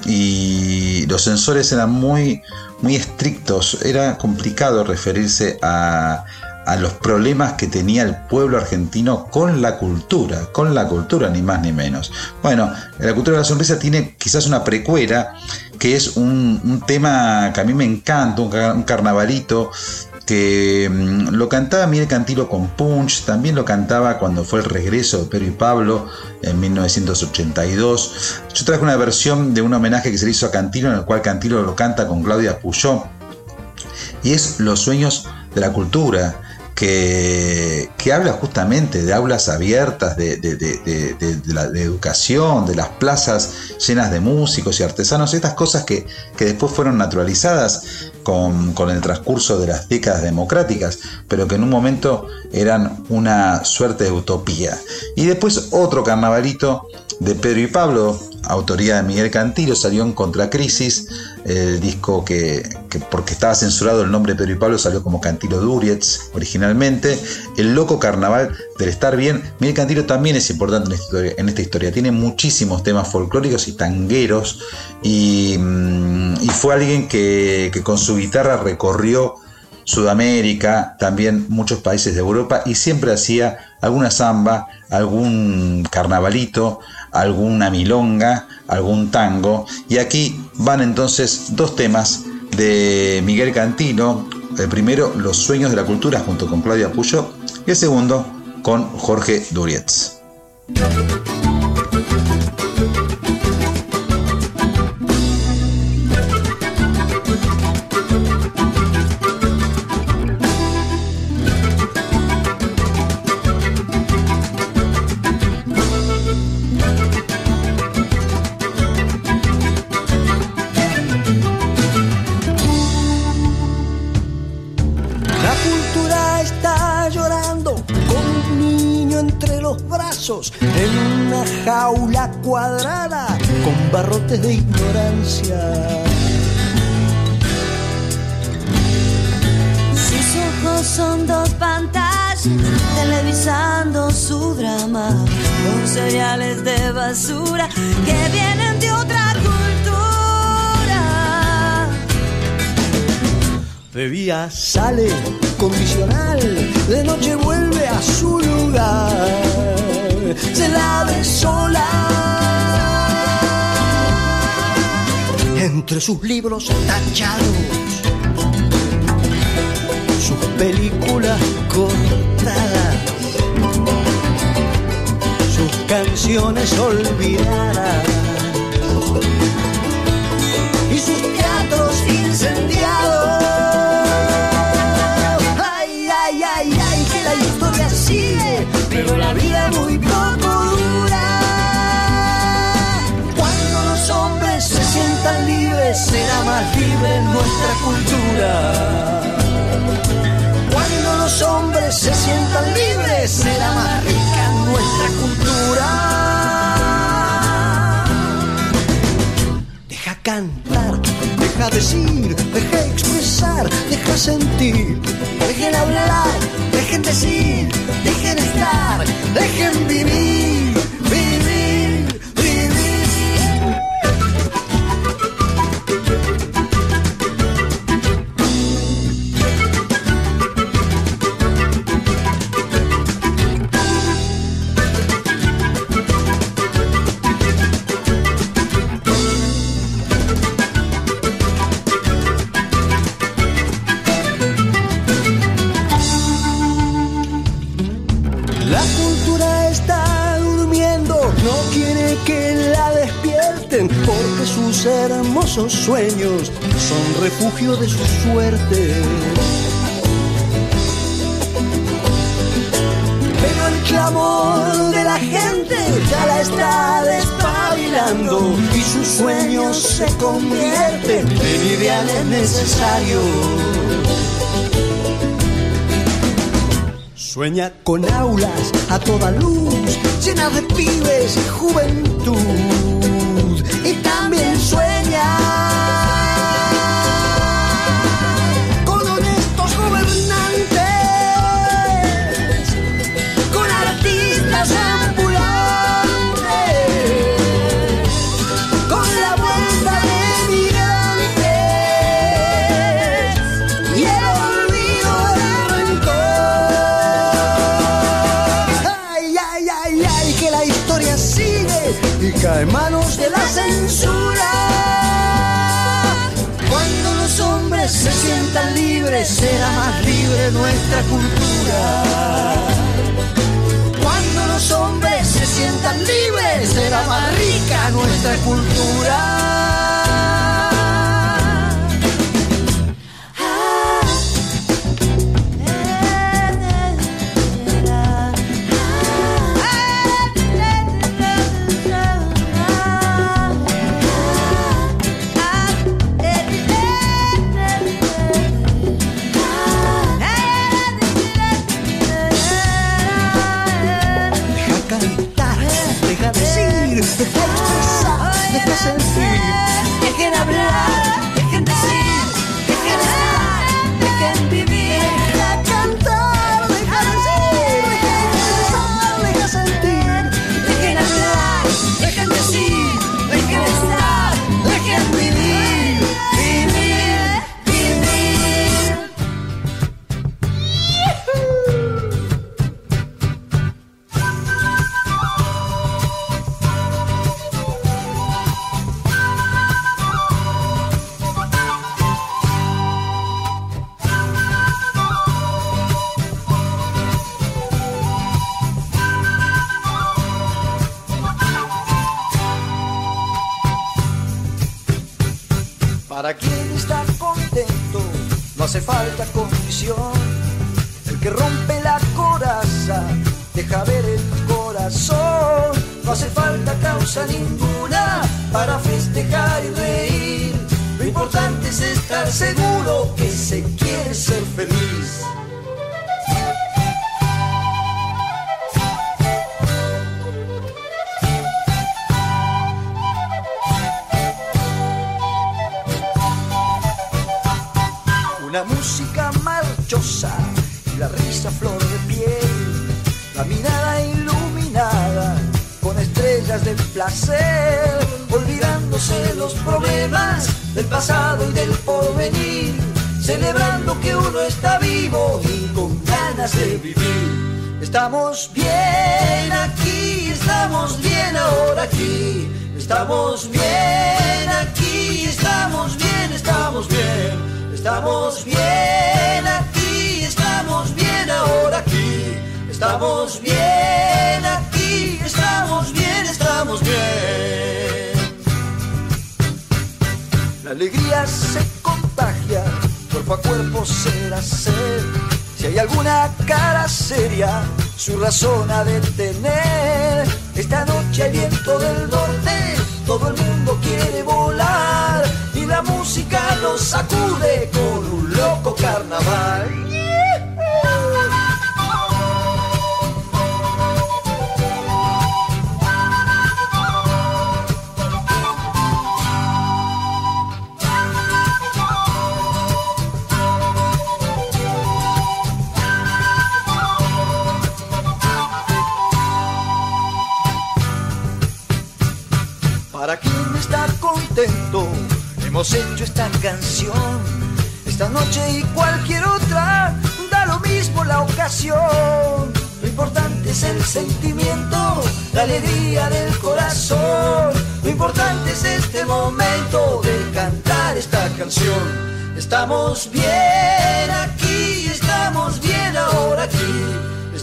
y los censores eran muy, muy estrictos, era complicado referirse a, los problemas que tenía el pueblo argentino con la cultura, con la cultura ni más ni menos. Bueno, la cultura de la sonrisa tiene quizás una precuela, que es un, tema que a mí me encanta, un carnavalito que mmm, lo cantaba Miguel Cantilo con Punch, también lo cantaba cuando fue el regreso de Pedro y Pablo en 1982. Yo traje una versión de un homenaje que se le hizo a Cantilo, en el cual Cantilo lo canta con Claudia Puyó, y es Los sueños de la cultura. Que, que, habla justamente de aulas abiertas, de, de, de, de, la educación, de las plazas llenas de músicos y artesanos, estas cosas que, que después fueron naturalizadas con, el transcurso de las décadas democráticas, pero que en un momento eran una suerte de utopía. Y después otro carnavalito de Pedro y Pablo, autoría de Miguel Cantillo, salió en Contracrisis, el disco que, que, porque estaba censurado el nombre de Pedro y Pablo salió como Cantilo Durietz originalmente, El Loco Carnaval del Estar Bien, Miguel Cantillo también es importante en esta historia, tiene muchísimos temas folclóricos y tangueros y, y fue alguien que, que con su guitarra recorrió Sudamérica, también muchos países de Europa y siempre hacía alguna samba, algún carnavalito, alguna milonga, algún tango. Y aquí van entonces dos temas de Miguel Cantino. El primero, Los sueños de la cultura junto con Claudia Puyo. Y el segundo, con Jorge Durietz. Barrotes de ignorancia. Sus ojos son dos pantallas televisando su drama con cereales de basura que vienen de otra cultura. De día sale condicional, de noche vuelve a su lugar. Se la ve sola. Entre sus libros tachados, sus películas cortadas, sus canciones olvidadas y sus teatros incendiados. Será más libre nuestra cultura. Cuando los hombres se sientan libres, será más rica nuestra cultura. Deja cantar, deja decir, deja expresar, deja sentir. Dejen hablar, dejen decir, dejen estar, dejen vivir, hermosos sueños son refugio de su suerte. Pero el clamor de la gente ya la está despabilando y sus sueños se convierten en ideales necesarios. Sueña con aulas a toda luz, llenas de pibes y juventud. En manos de la censura. Cuando los hombres se sientan libres, será más libre nuestra cultura. Cuando los hombres se sientan libres, será más rica nuestra cultura.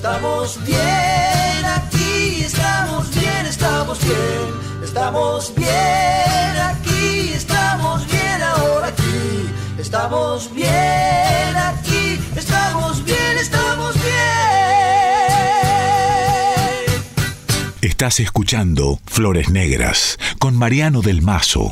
Estamos bien aquí, estamos bien, estamos bien, estamos bien aquí, estamos bien ahora aquí, estamos bien aquí, estamos bien, estamos bien. Estás escuchando Flores Negras con Mariano del Mazo.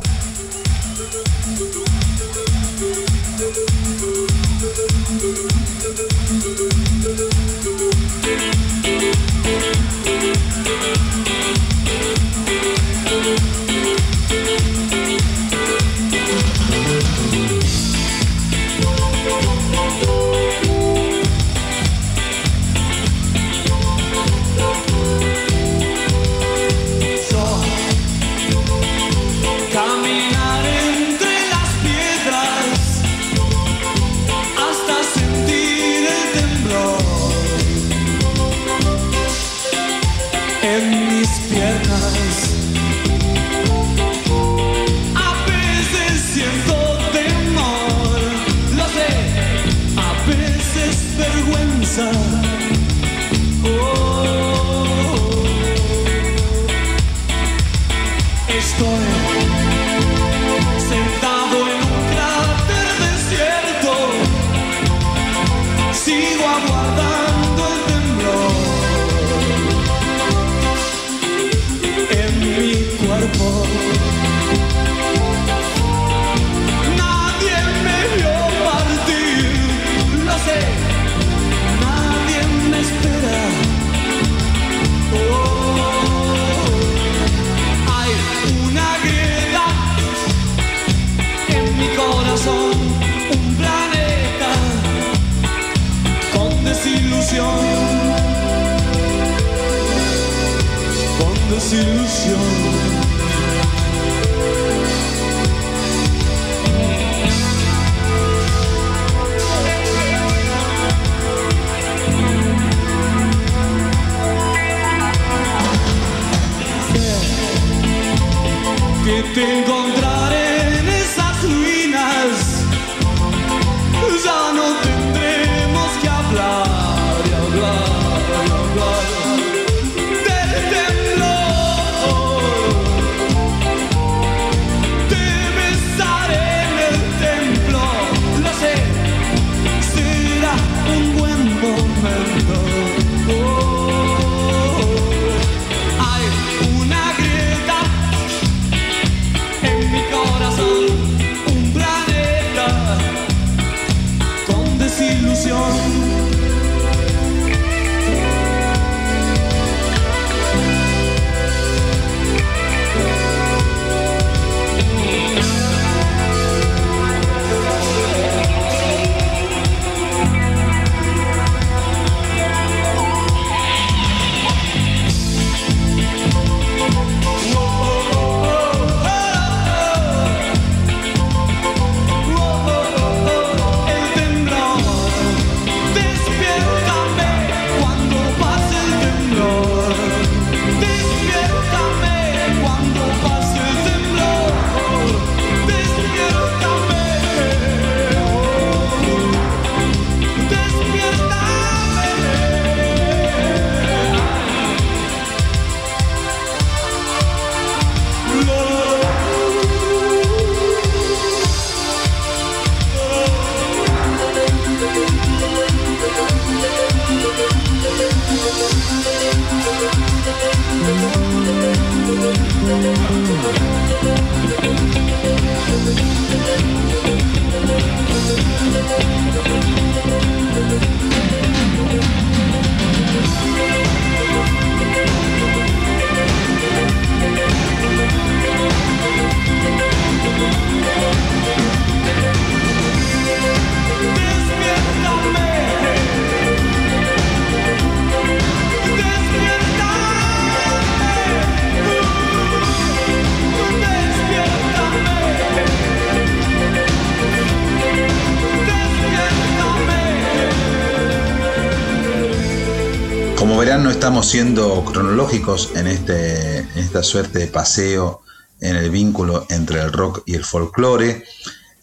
Estamos siendo cronológicos en, este, esta suerte de paseo en el vínculo entre el rock y el folclore.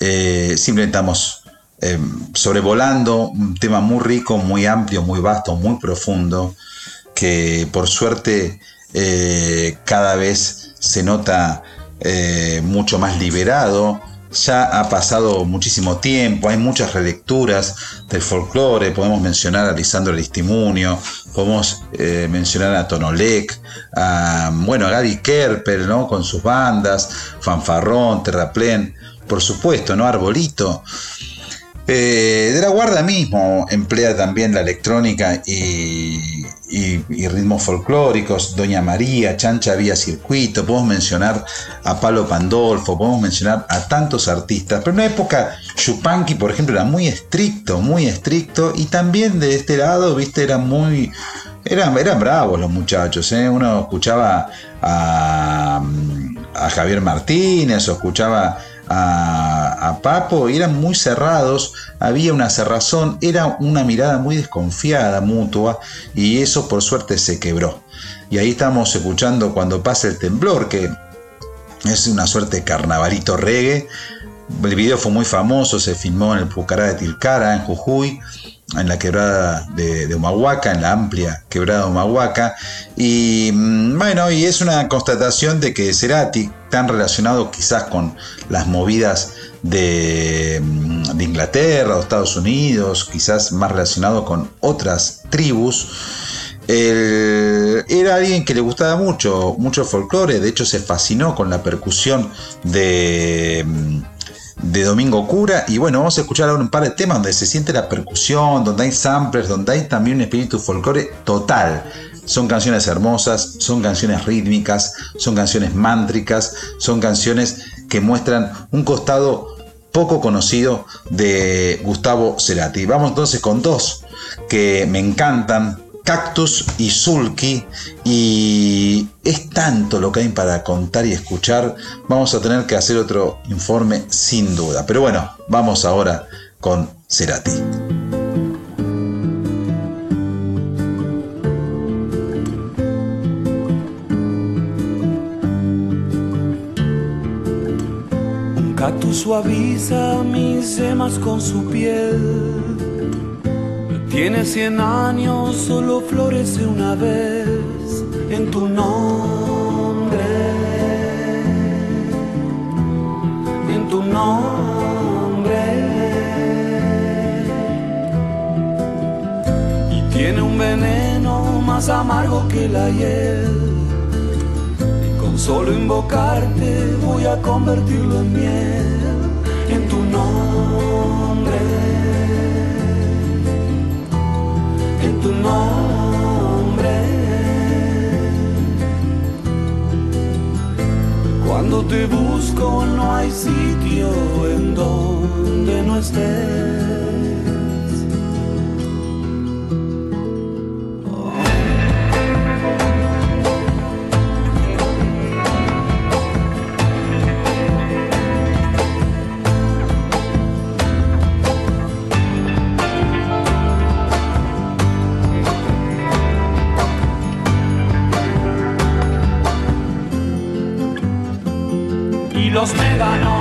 Eh, simplemente estamos eh, sobrevolando un tema muy rico, muy amplio, muy vasto, muy profundo, que por suerte eh, cada vez se nota mucho más liberado. Ya ha pasado muchísimo tiempo, hay muchas relecturas del folclore, podemos mencionar a Lisandro Aristimunio, podemos eh, mencionar a Tonolek, a, bueno, a Gary Kerper, ¿no? Con sus bandas, Fanfarrón, Terraplén, por supuesto, ¿no? Arbolito. Eh, de la Guarda mismo emplea también la electrónica y, y- ritmos folclóricos, Doña María, Chancha Vía Circuito, podemos mencionar a Palo Pandolfo, podemos mencionar a tantos artistas, pero en una época Yupanqui, por ejemplo, era muy estricto, muy estricto, y también de este lado, viste, era muy... Eran, eran bravos los muchachos, ¿eh? uno escuchaba a, a Javier Martínez o escuchaba a, Papo eran muy cerrados, había una cerrazón, era una mirada muy desconfiada mutua y eso por suerte se quebró. Y ahí estamos escuchando cuando pasa el temblor, que es una suerte carnavalito reggae. El video fue muy famoso, se filmó en el Pucará de Tilcara, en Jujuy, en la quebrada de, de Humahuaca, en la amplia quebrada de Humahuaca. Y mm, bueno, y es una constatación de que Cerati, tan relacionado quizás con las movidas de, mm, Inglaterra o Estados Unidos, quizás más relacionado con otras tribus, era alguien que le gustaba mucho, mucho folclore, de hecho se fascinó con la percusión de, mm, de Domingo Cura. Y bueno, vamos a escuchar ahora un par de temas donde se siente la percusión, donde hay samplers, donde hay también un espíritu folclore total. Son canciones hermosas, son canciones rítmicas, son canciones mántricas, son canciones que muestran un costado poco conocido de Gustavo Cerati. Vamos entonces con dos que me encantan, Cactus y Sulky, y es tanto lo que hay para contar y escuchar, vamos a tener que hacer otro informe sin duda. Pero bueno, vamos ahora con Cerati. Cactus suaviza mis semas con su piel. Tiene cien años, solo florece una vez en tu nombre. En tu nombre. Y tiene un veneno más amargo que la hiel. Y con solo invocarte voy a convertirlo en miel. En tu nombre. Tu nombre. Cuando te busco no hay sitio en donde no estés. Los médanos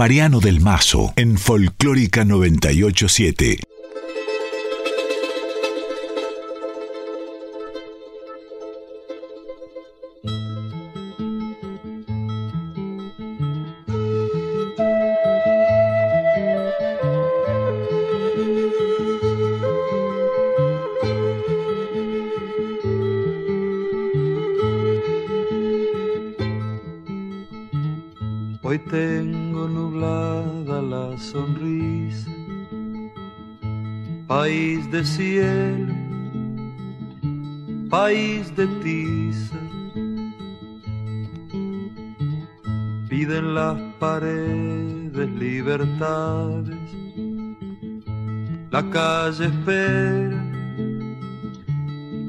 Mariano del Mazo en Folclórica 987. País de cielo, país de tiza. Piden las paredes libertades, la calle espera,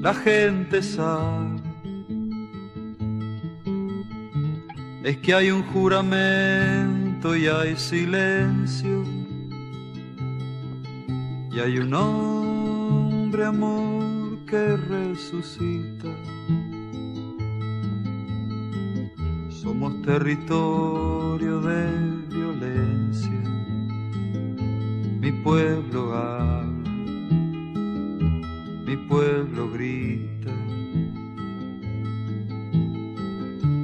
la gente sabe. es que hay un juramento y hay silencio hay un hombre amor que resucita. Somos territorio de violencia, mi pueblo habla, mi pueblo grita.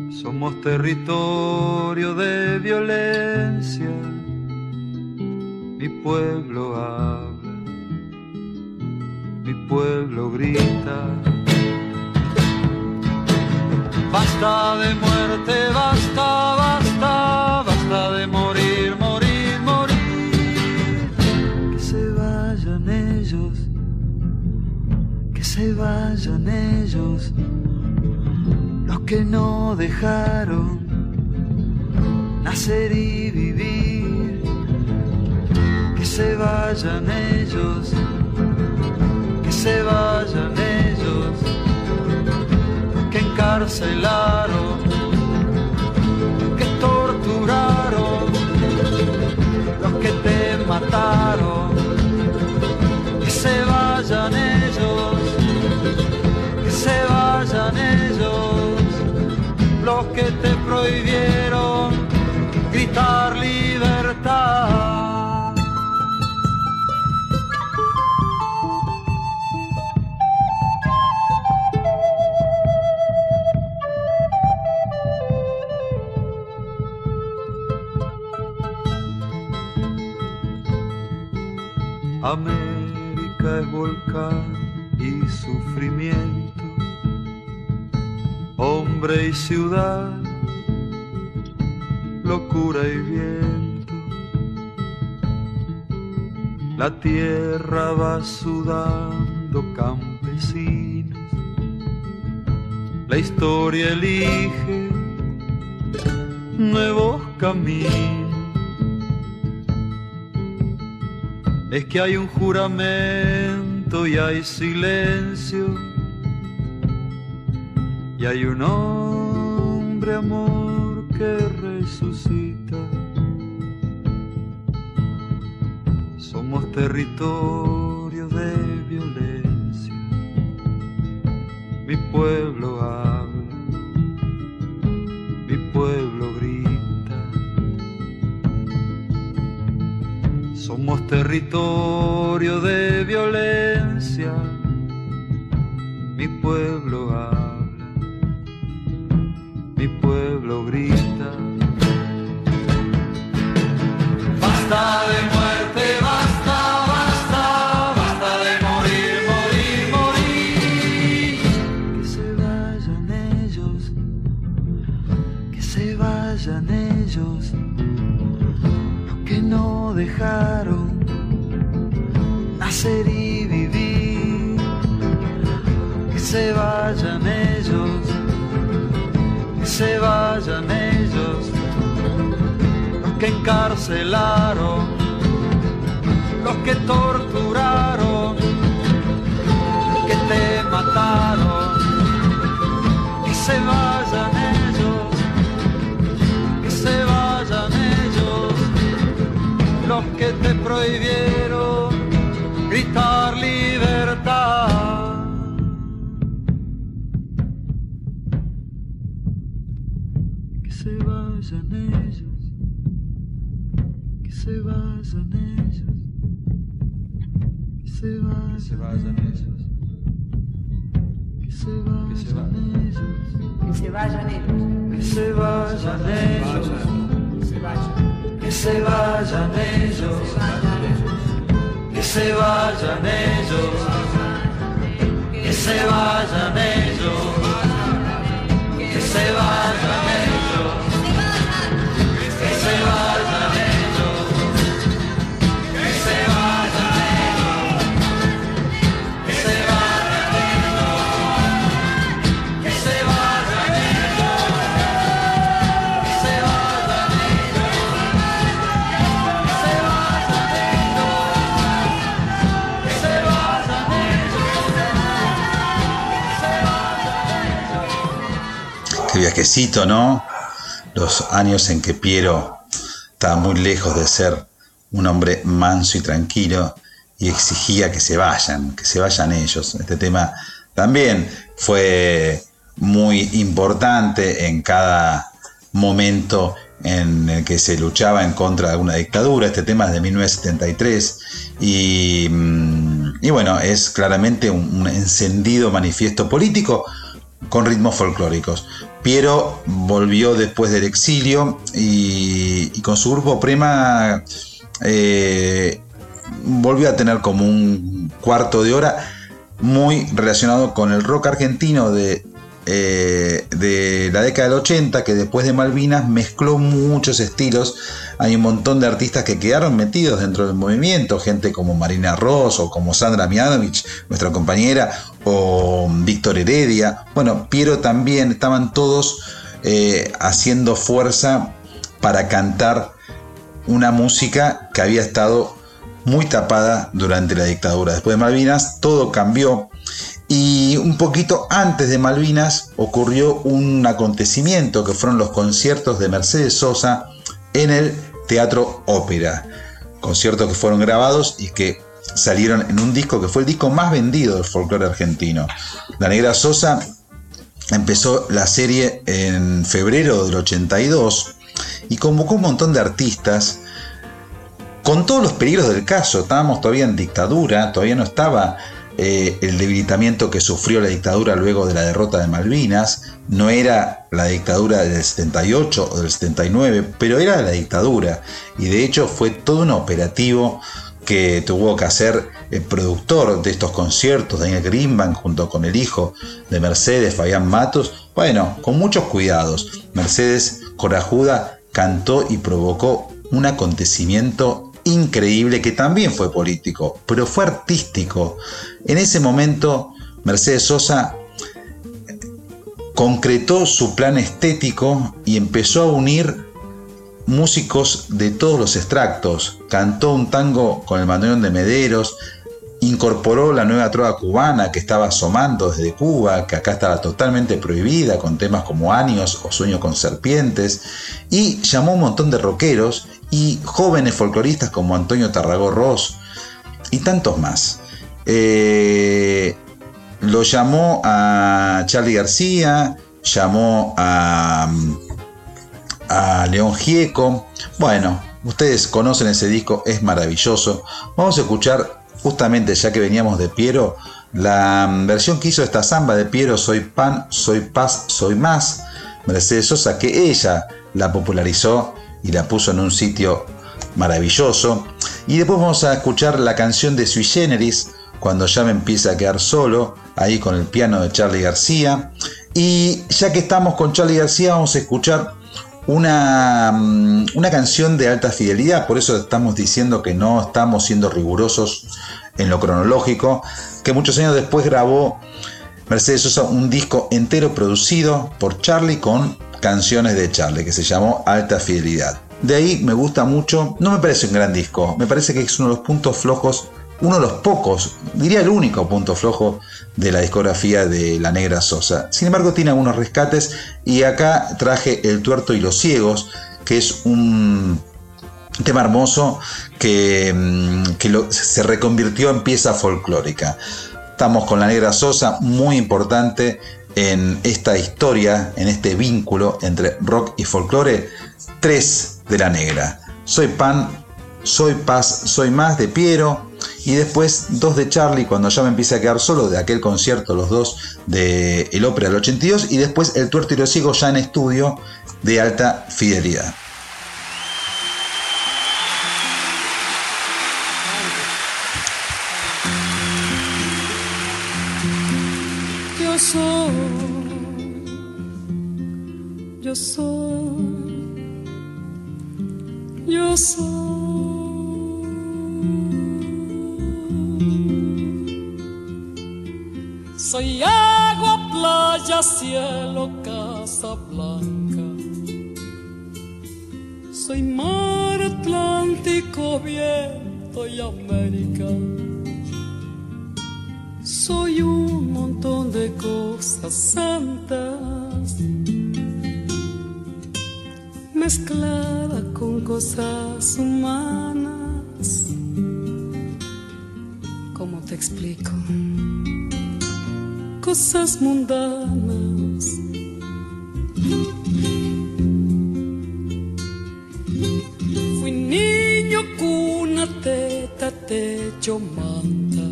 Somos territorio de violencia, mi pueblo Basta de muerte, basta, basta, basta de morir, morir, morir. Que se vayan ellos, que se vayan ellos los que no dejaron nacer y vivir, que se vayan ellos, que se vayan encarcelaron, que torturaron, los que te mataron, que se vayan ellos, que se vayan ellos los que te prohibieron gritar libertad. Ciudad, locura y viento. La tierra va sudando campesinos, la historia elige nuevos caminos. Es que hay un juramento y hay silencio y hay un amor que resucita. Somos territorio de violencia, mi pueblo habla, mi pueblo grita. Somos territorio de encarcelaron, los que torturaron, que te mataron, que se vayan ellos, que se vayan ellos, los que te prohibieron gritar libertad. Se vayan ellos. Que se vayan ellos. Que se vayan ellos. Que se vayan ellos. Que se vayan ellos. Que se vayan ellos. Que se vayan ellos. Que se vayan ellos. Que se vayan ellos. Qué viajecito, ¿no? Los años en que Piero estaba muy lejos de ser un hombre manso y tranquilo y exigía que se vayan, que se vayan ellos. Este tema también fue muy importante en cada momento en el que se luchaba en contra de alguna dictadura. Este tema es de 1973 y, mm, y bueno, es claramente un encendido manifiesto político con ritmos folclóricos. Piero volvió después del exilio y, con su grupo Prema eh, volvió a tener como un cuarto de hora muy relacionado con el rock argentino de, eh, de la década del 80, que después de Malvinas mezcló muchos estilos. Hay un montón de artistas que quedaron metidos dentro del movimiento, gente como Marina Ross o como Sandra Mianovich, nuestra compañera, o Víctor Heredia. Bueno, Piero también, estaban todos eh, haciendo fuerza para cantar una música que había estado muy tapada durante la dictadura. Después de Malvinas todo cambió y un poquito antes de Malvinas ocurrió un acontecimiento que fueron los conciertos de Mercedes Sosa en el Teatro Ópera. Conciertos que fueron grabados y que salieron en un disco que fue el disco más vendido del folclore argentino. La Negra Sosa empezó la serie en febrero del 82 y convocó un montón de artistas con todos los peligros del caso. Estábamos todavía en dictadura, todavía no estaba eh, el debilitamiento que sufrió la dictadura luego de la derrota de Malvinas. No era la dictadura del 78 o del 79, pero era la dictadura. Y de hecho fue todo un operativo que tuvo que hacer el productor de estos conciertos, Daniel Greenbank, junto con el hijo de Mercedes, Fabián Matos. Bueno, con muchos cuidados. Mercedes Corajuda cantó y provocó un acontecimiento increíble que también fue político, pero fue artístico. En ese momento, Mercedes Sosa concretó su plan estético y empezó a unir músicos de todos los extractos. Cantó un tango con el bandoneón de Mederos, incorporó la nueva trova cubana que estaba asomando desde Cuba, que acá estaba totalmente prohibida, con temas como Años o Sueño con Serpientes, y llamó un montón de rockeros y jóvenes folcloristas como Antonio Tarragó Ross y tantos más. Eh, lo llamó a Charlie García, llamó a, a León Gieco. Bueno, ustedes conocen ese disco, es maravilloso. Vamos a escuchar justamente ya que veníamos de Piero, la versión que hizo esta samba de Piero, Soy Pan, Soy Paz, Soy Más, Mercedes Sosa, que ella la popularizó y la puso en un sitio maravilloso. Y después vamos a escuchar la canción de Sui Generis, cuando ya me empieza a quedar solo, ahí con el piano de Charlie García. Y ya que estamos con Charlie García, vamos a escuchar una, una, canción de alta fidelidad, por eso estamos diciendo que no estamos siendo rigurosos en lo cronológico, que muchos años después grabó Mercedes Sosa un disco entero producido por Charlie con canciones de Charlie, que se llamó Alta Fidelidad. De ahí me gusta mucho, no me parece un gran disco, me parece que es uno de los puntos flojos, uno de los pocos, diría el único punto flojo de la discografía de La Negra Sosa. Sin embargo, tiene algunos rescates y acá traje El Tuerto y los Ciegos, que es un tema hermoso que, lo, se reconvirtió en pieza folclórica. Estamos con La Negra Sosa, muy importante en esta historia, en este vínculo entre rock y folclore. Tres de La Negra. Soy Pan, Soy Paz, Soy Más de Piero Y después dos de Charlie, cuando ya me empiece a quedar solo, de aquel concierto, los dos de El Ópera del 82. Y después El Tuerto y lo Ciego ya en estudio de alta fidelidad. Soy agua, playa, cielo, casa blanca. Soy mar Atlántico, viento y América. Soy un montón de cosas santas mezclada con cosas humanas. ¿Cómo te explico? Cosas mundanas. Fui niño, cuna, teta, techo, manta.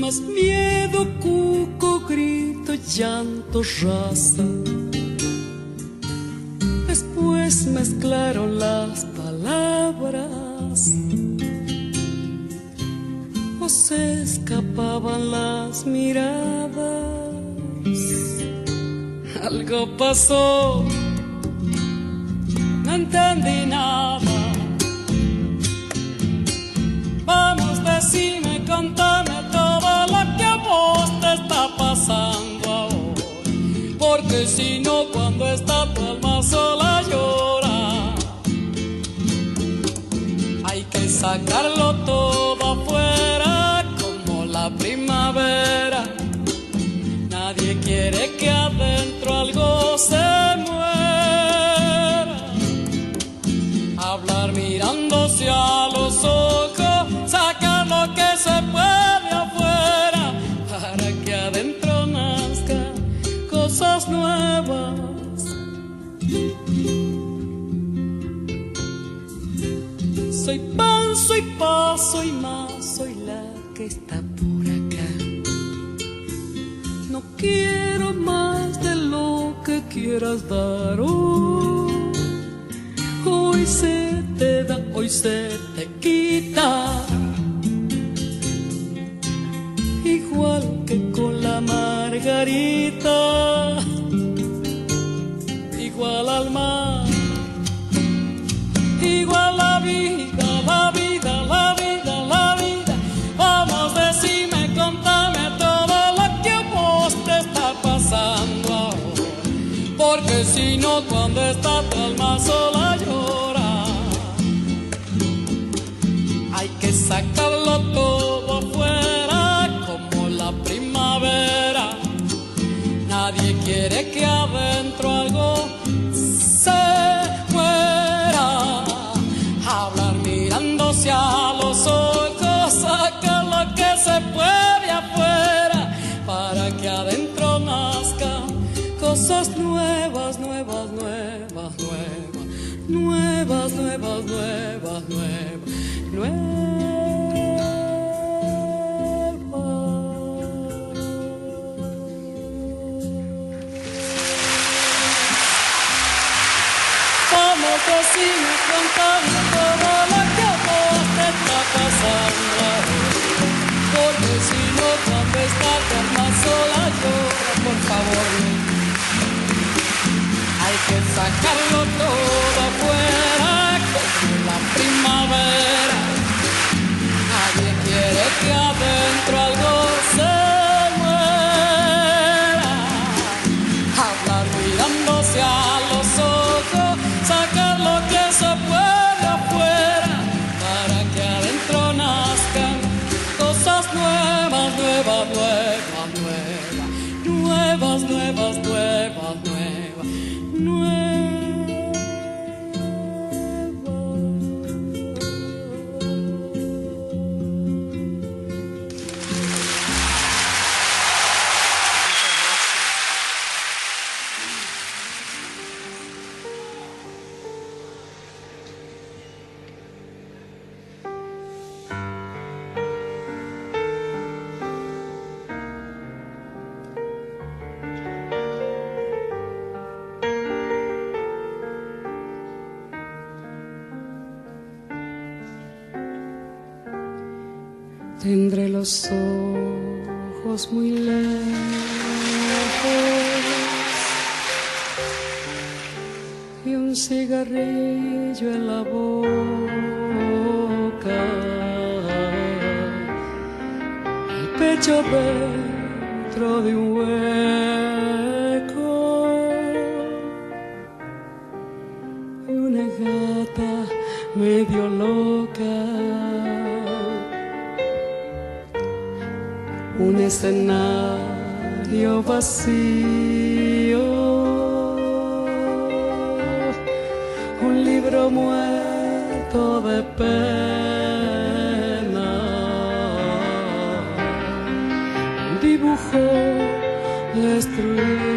Más miedo, cuco, grito, llanto, raza. Mezclaron las palabras. O se escapaban las miradas. Algo pasó, no entendí nada. Vamos, decime, contame todo lo que a vos te está pasando. Porque si no, cuando está tu alma sola llora. Hay que sacarlo todo afuera como la primavera. Nadie quiere que adentro algo se paso y más, soy la que está por acá. No quiero más de lo que quieras dar. oh. Hoy se te da, hoy se te quita. Igual que con la margarita. Cuando está tu alma sola llora. Hay que sacarlo todo afuera como la primavera. Nadie quiere que adentro sacarlo todo afuera un escenario vacío, un libro muerto de pena, un dibujo destruido.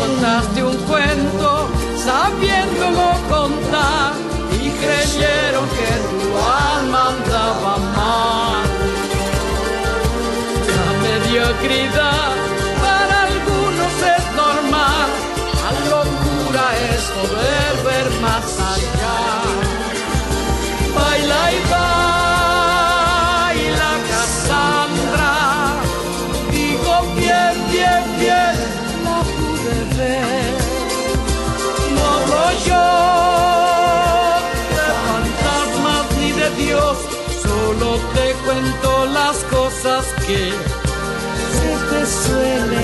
contaste un cuento sabiéndolo contar y creyeron que tu alma andaba mal. La mediocridad. Te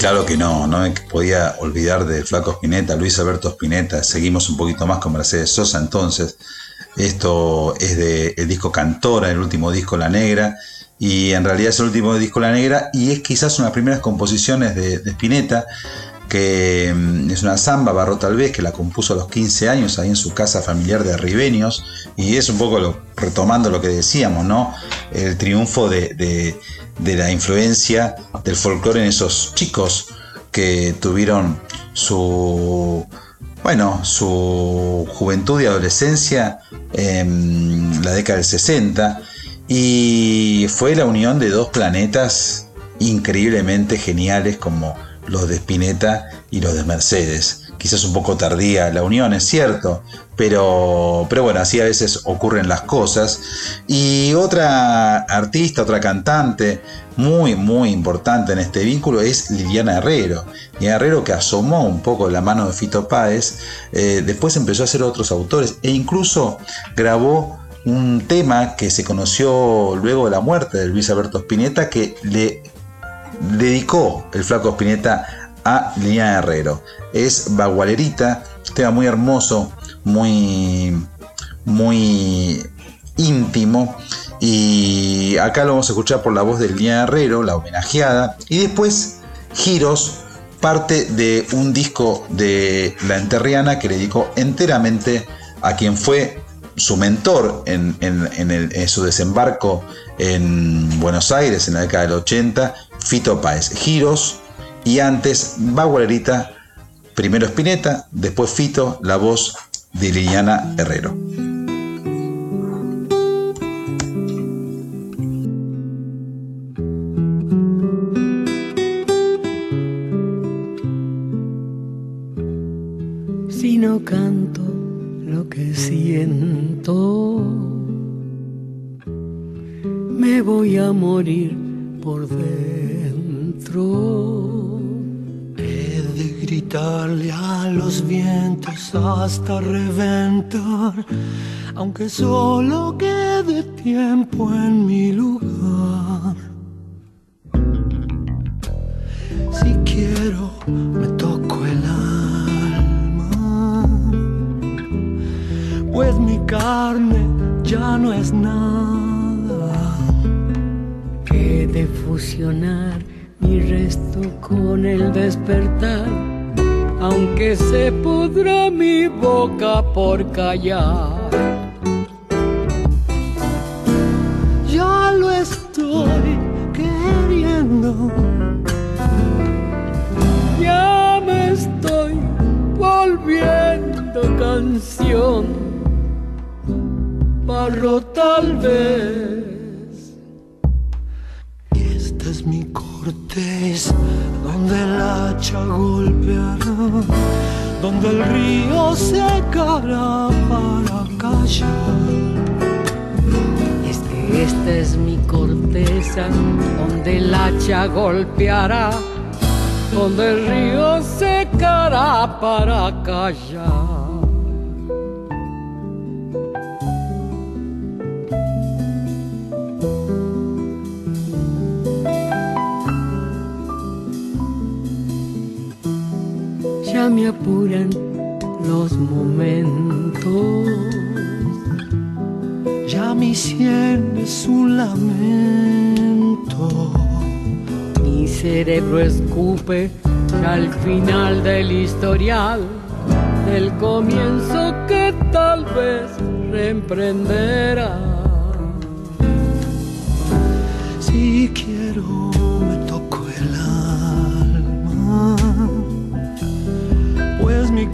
claro que no, no me podía olvidar de Flaco Spinetta, Luis Alberto Spinetta. Seguimos un poquito más con Mercedes Sosa entonces. Esto es del el disco Cantora, el último disco La Negra. Y en realidad es el último disco La Negra y es quizás una de las primeras composiciones de, de Spinetta, que mm, es una samba, Barro tal vez, que la compuso a los 15 años ahí en su casa familiar de Ribeños. Y es un poco retomando lo que decíamos, ¿no? El triunfo de, de- de la influencia del folclore en esos chicos que tuvieron su bueno, su juventud y adolescencia en la década del 60 y fue la unión de dos planetas increíblemente geniales como los de Spinetta y los de Mercedes. Quizás un poco tardía la unión, es cierto, pero, pero bueno, así a veces ocurren las cosas. Y otra artista, otra cantante muy, muy importante en este vínculo es Liliana Herrero. Liliana Herrero que asomó un poco la mano de Fito Páez, eh, después empezó a hacer otros autores e incluso grabó un tema que se conoció luego de la muerte de Luis Alberto Spinetta que le dedicó el flaco Spinetta a Liliana Herrero. Es Bagualerita, tema muy hermoso, muy, muy íntimo. Y acá lo vamos a escuchar por la voz de Liliana Herrero, la homenajeada. Y después, Giros, parte de un disco de La Enterriana que le dedicó enteramente a quien fue su mentor en, en su desembarco en Buenos Aires en la década del 80, Fito Páez. Giros y antes Bagualerita, primero Spinetta, después Fito, la voz de Liliana Herrero. si no canto lo que siento, me voy a morir por dentro. Gritarle a los vientos hasta reventar, aunque solo quede tiempo en mi lugar. Si quiero, me toco el alma, pues mi carne ya no es nada. He de fusionar mi resto con el despertar, aunque se pudra mi boca por callar. Ya lo estoy queriendo. Ya me estoy volviendo canción, barro tal vez. Es corteza, donde el hacha golpeará, donde el río secará para callar. Este, esta es mi corteza, donde el hacha golpeará, donde el río secará para callar. Me apuran los momentos. Ya mi sien es un lamento. Mi cerebro escupe al final del historial, del comienzo que tal vez reemprenderá. Si quiero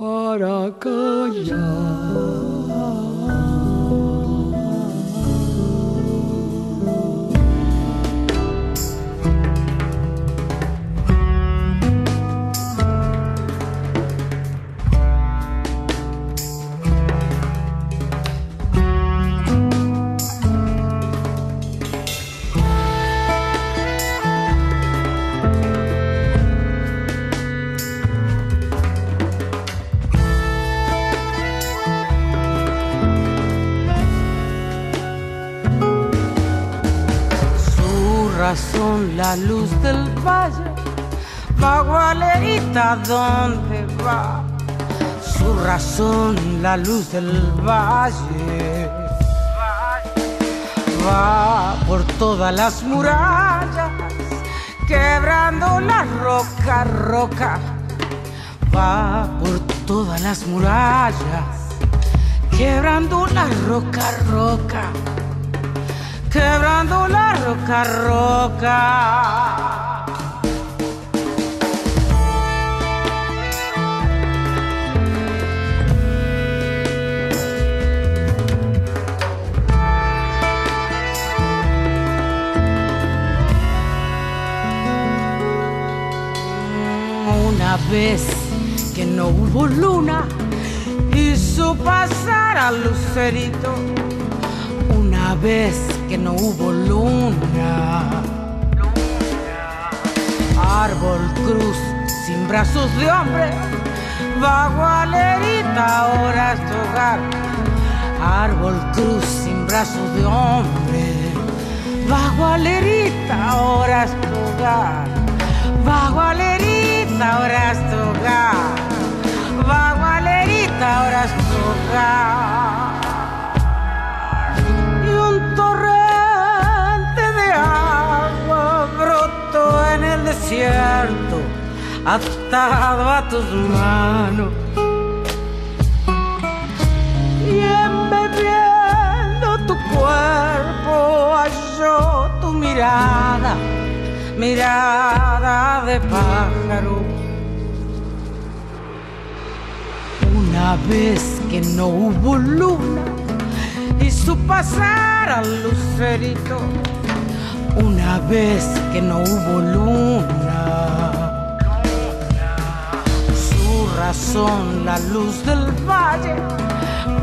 para callar. La luz del valle, va Gualerita, ¿dónde va? Su razón, la luz del valle, va por todas las murallas, quebrando la roca, roca, va por todas las murallas, quebrando la roca, roca quebrando la roca, roca. Una vez que no hubo luna, hizo pasar al lucerito. Una vez que no hubo luna. Árbol cruz sin brazos de hombre, vago alerita ahora es tu hogar. Árbol cruz sin brazos de hombre, vago alerita ahora es tu hogar. Vago alerita ahora es tu hogar. Vago alerita ahora es tu hogar. Desierto, atado a tus manos. Y embebiendo tu cuerpo halló tu mirada, mirada de pájaro. Una vez que no hubo luna, hizo pasar al lucerito una vez que no hubo luna. Razón, la luz del valle,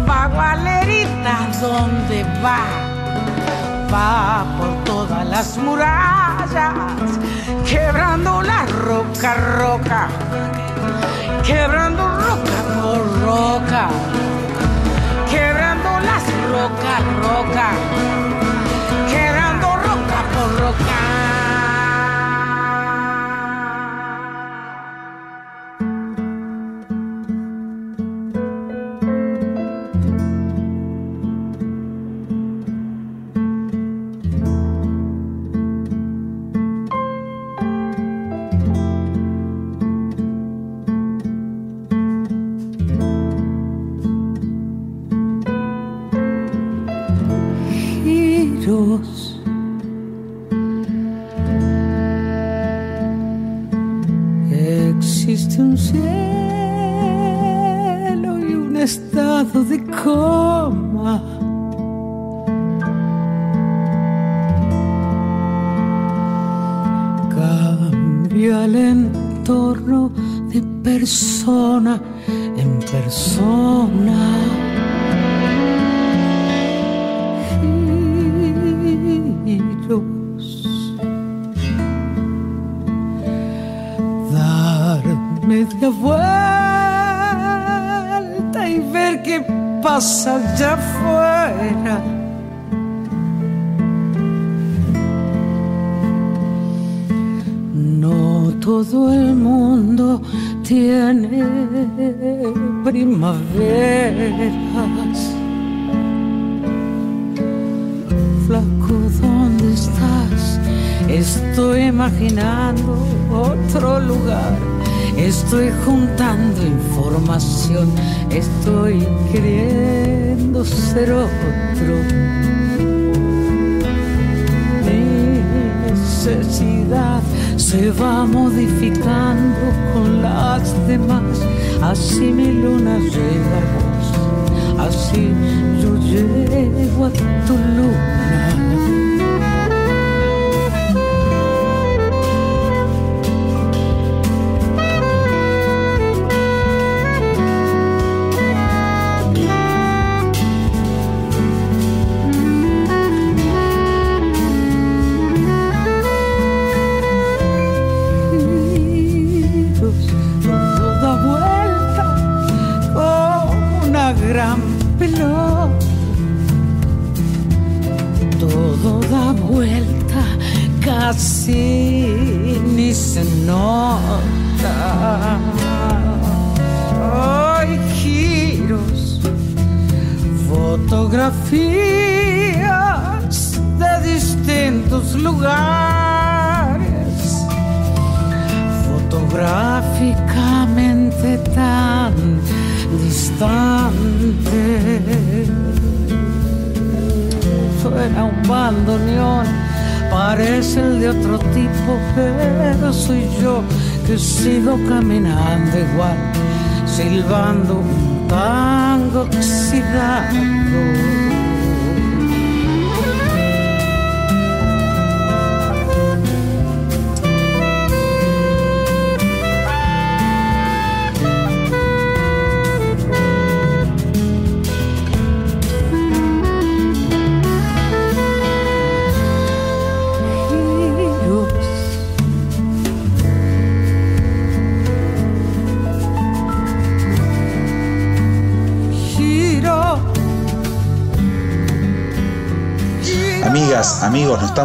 va Gualerita, ¿dónde va? Va por todas las murallas, quebrando la roca, roca, quebrando roca por roca quebrando las rocas, roca, quebrando roca por roca. Imaginando otro lugar. Estoy juntando información. Estoy queriendo ser otro. Mi necesidad se va modificando con las demás. Así mi luna llega a vos, así yo llego a tu luna.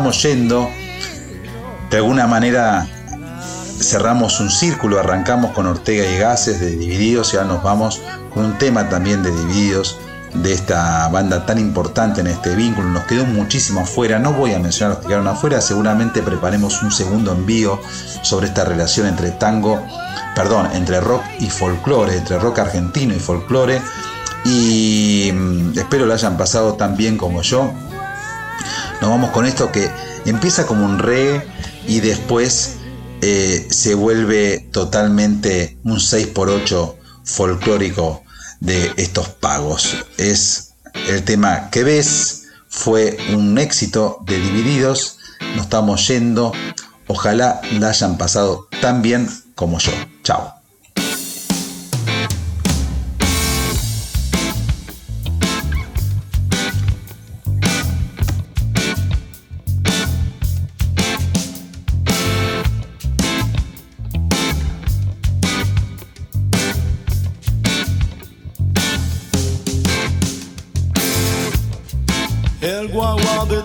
Estamos yendo. De alguna manera cerramos un círculo, arrancamos con Ortega y Gases de Divididos y ahora nos vamos con un tema también de Divididos de esta banda tan importante en este vínculo. Nos quedó muchísimo afuera, no voy a mencionar los que quedaron afuera, seguramente preparemos un segundo envío sobre esta relación entre tango, perdón, entre rock y folclore, entre rock argentino y folclore. Y mm, espero lo hayan pasado tan bien como yo. Nos vamos con esto que empieza como un reggae y después eh, se vuelve totalmente un 6x8 folclórico de estos pagos. Es el tema que ves, fue un éxito de Divididos, nos estamos yendo, ojalá la hayan pasado tan bien como yo. Chao.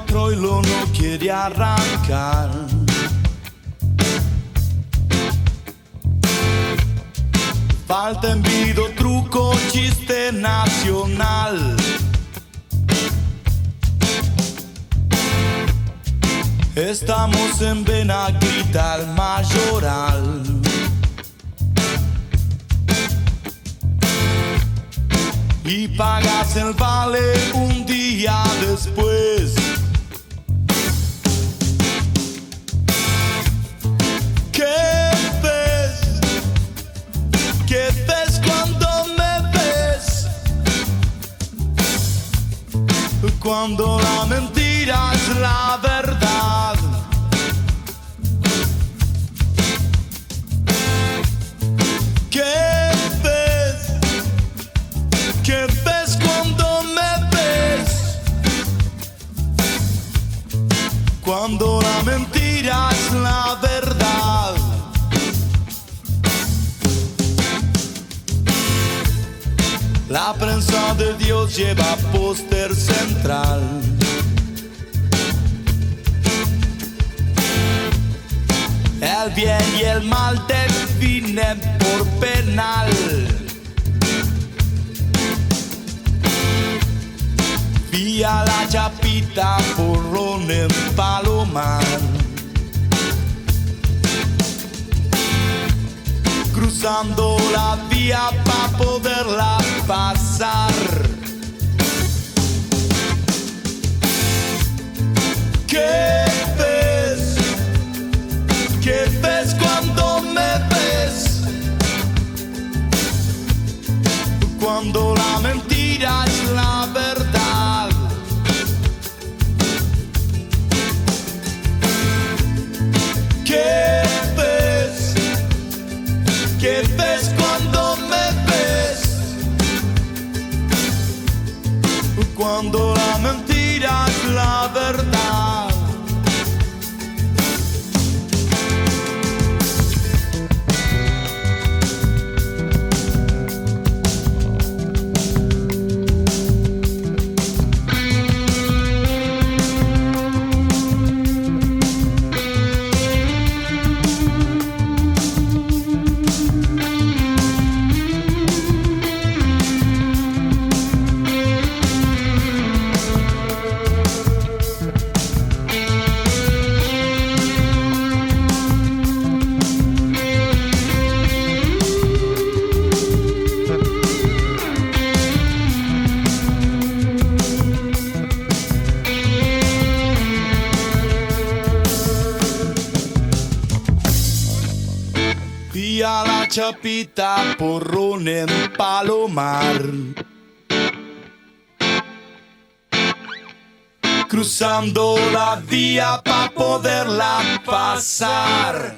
Troilo no quiere arrancar. Falta envido, truco, chiste nacional. Estamos en Benaguita, el mayoral. Y pagas el vale un día después. Cuando me ves? Cuando la mentira es la La prensa de Dios lleva póster central. El bien y el mal definen por penal. Vía la chapita porrón en Palomar. Cruzando la vía para poderla pasar. ¿Qué ves? ¿Qué ves cuando me ves? Cuando la mentira es la verdad. Chapita porrón en Palomar. Cruzando la vía para poderla pasar.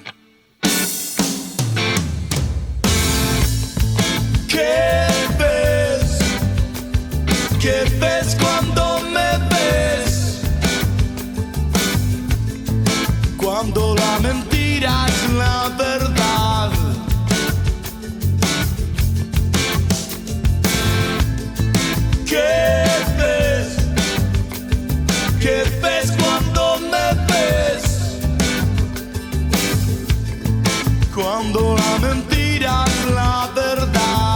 ¿Qué ves? ¿Qué ves cuando me ves? Cuando la mentira es la verdad. Cuando me ves? Cuando la mentira es la verdad.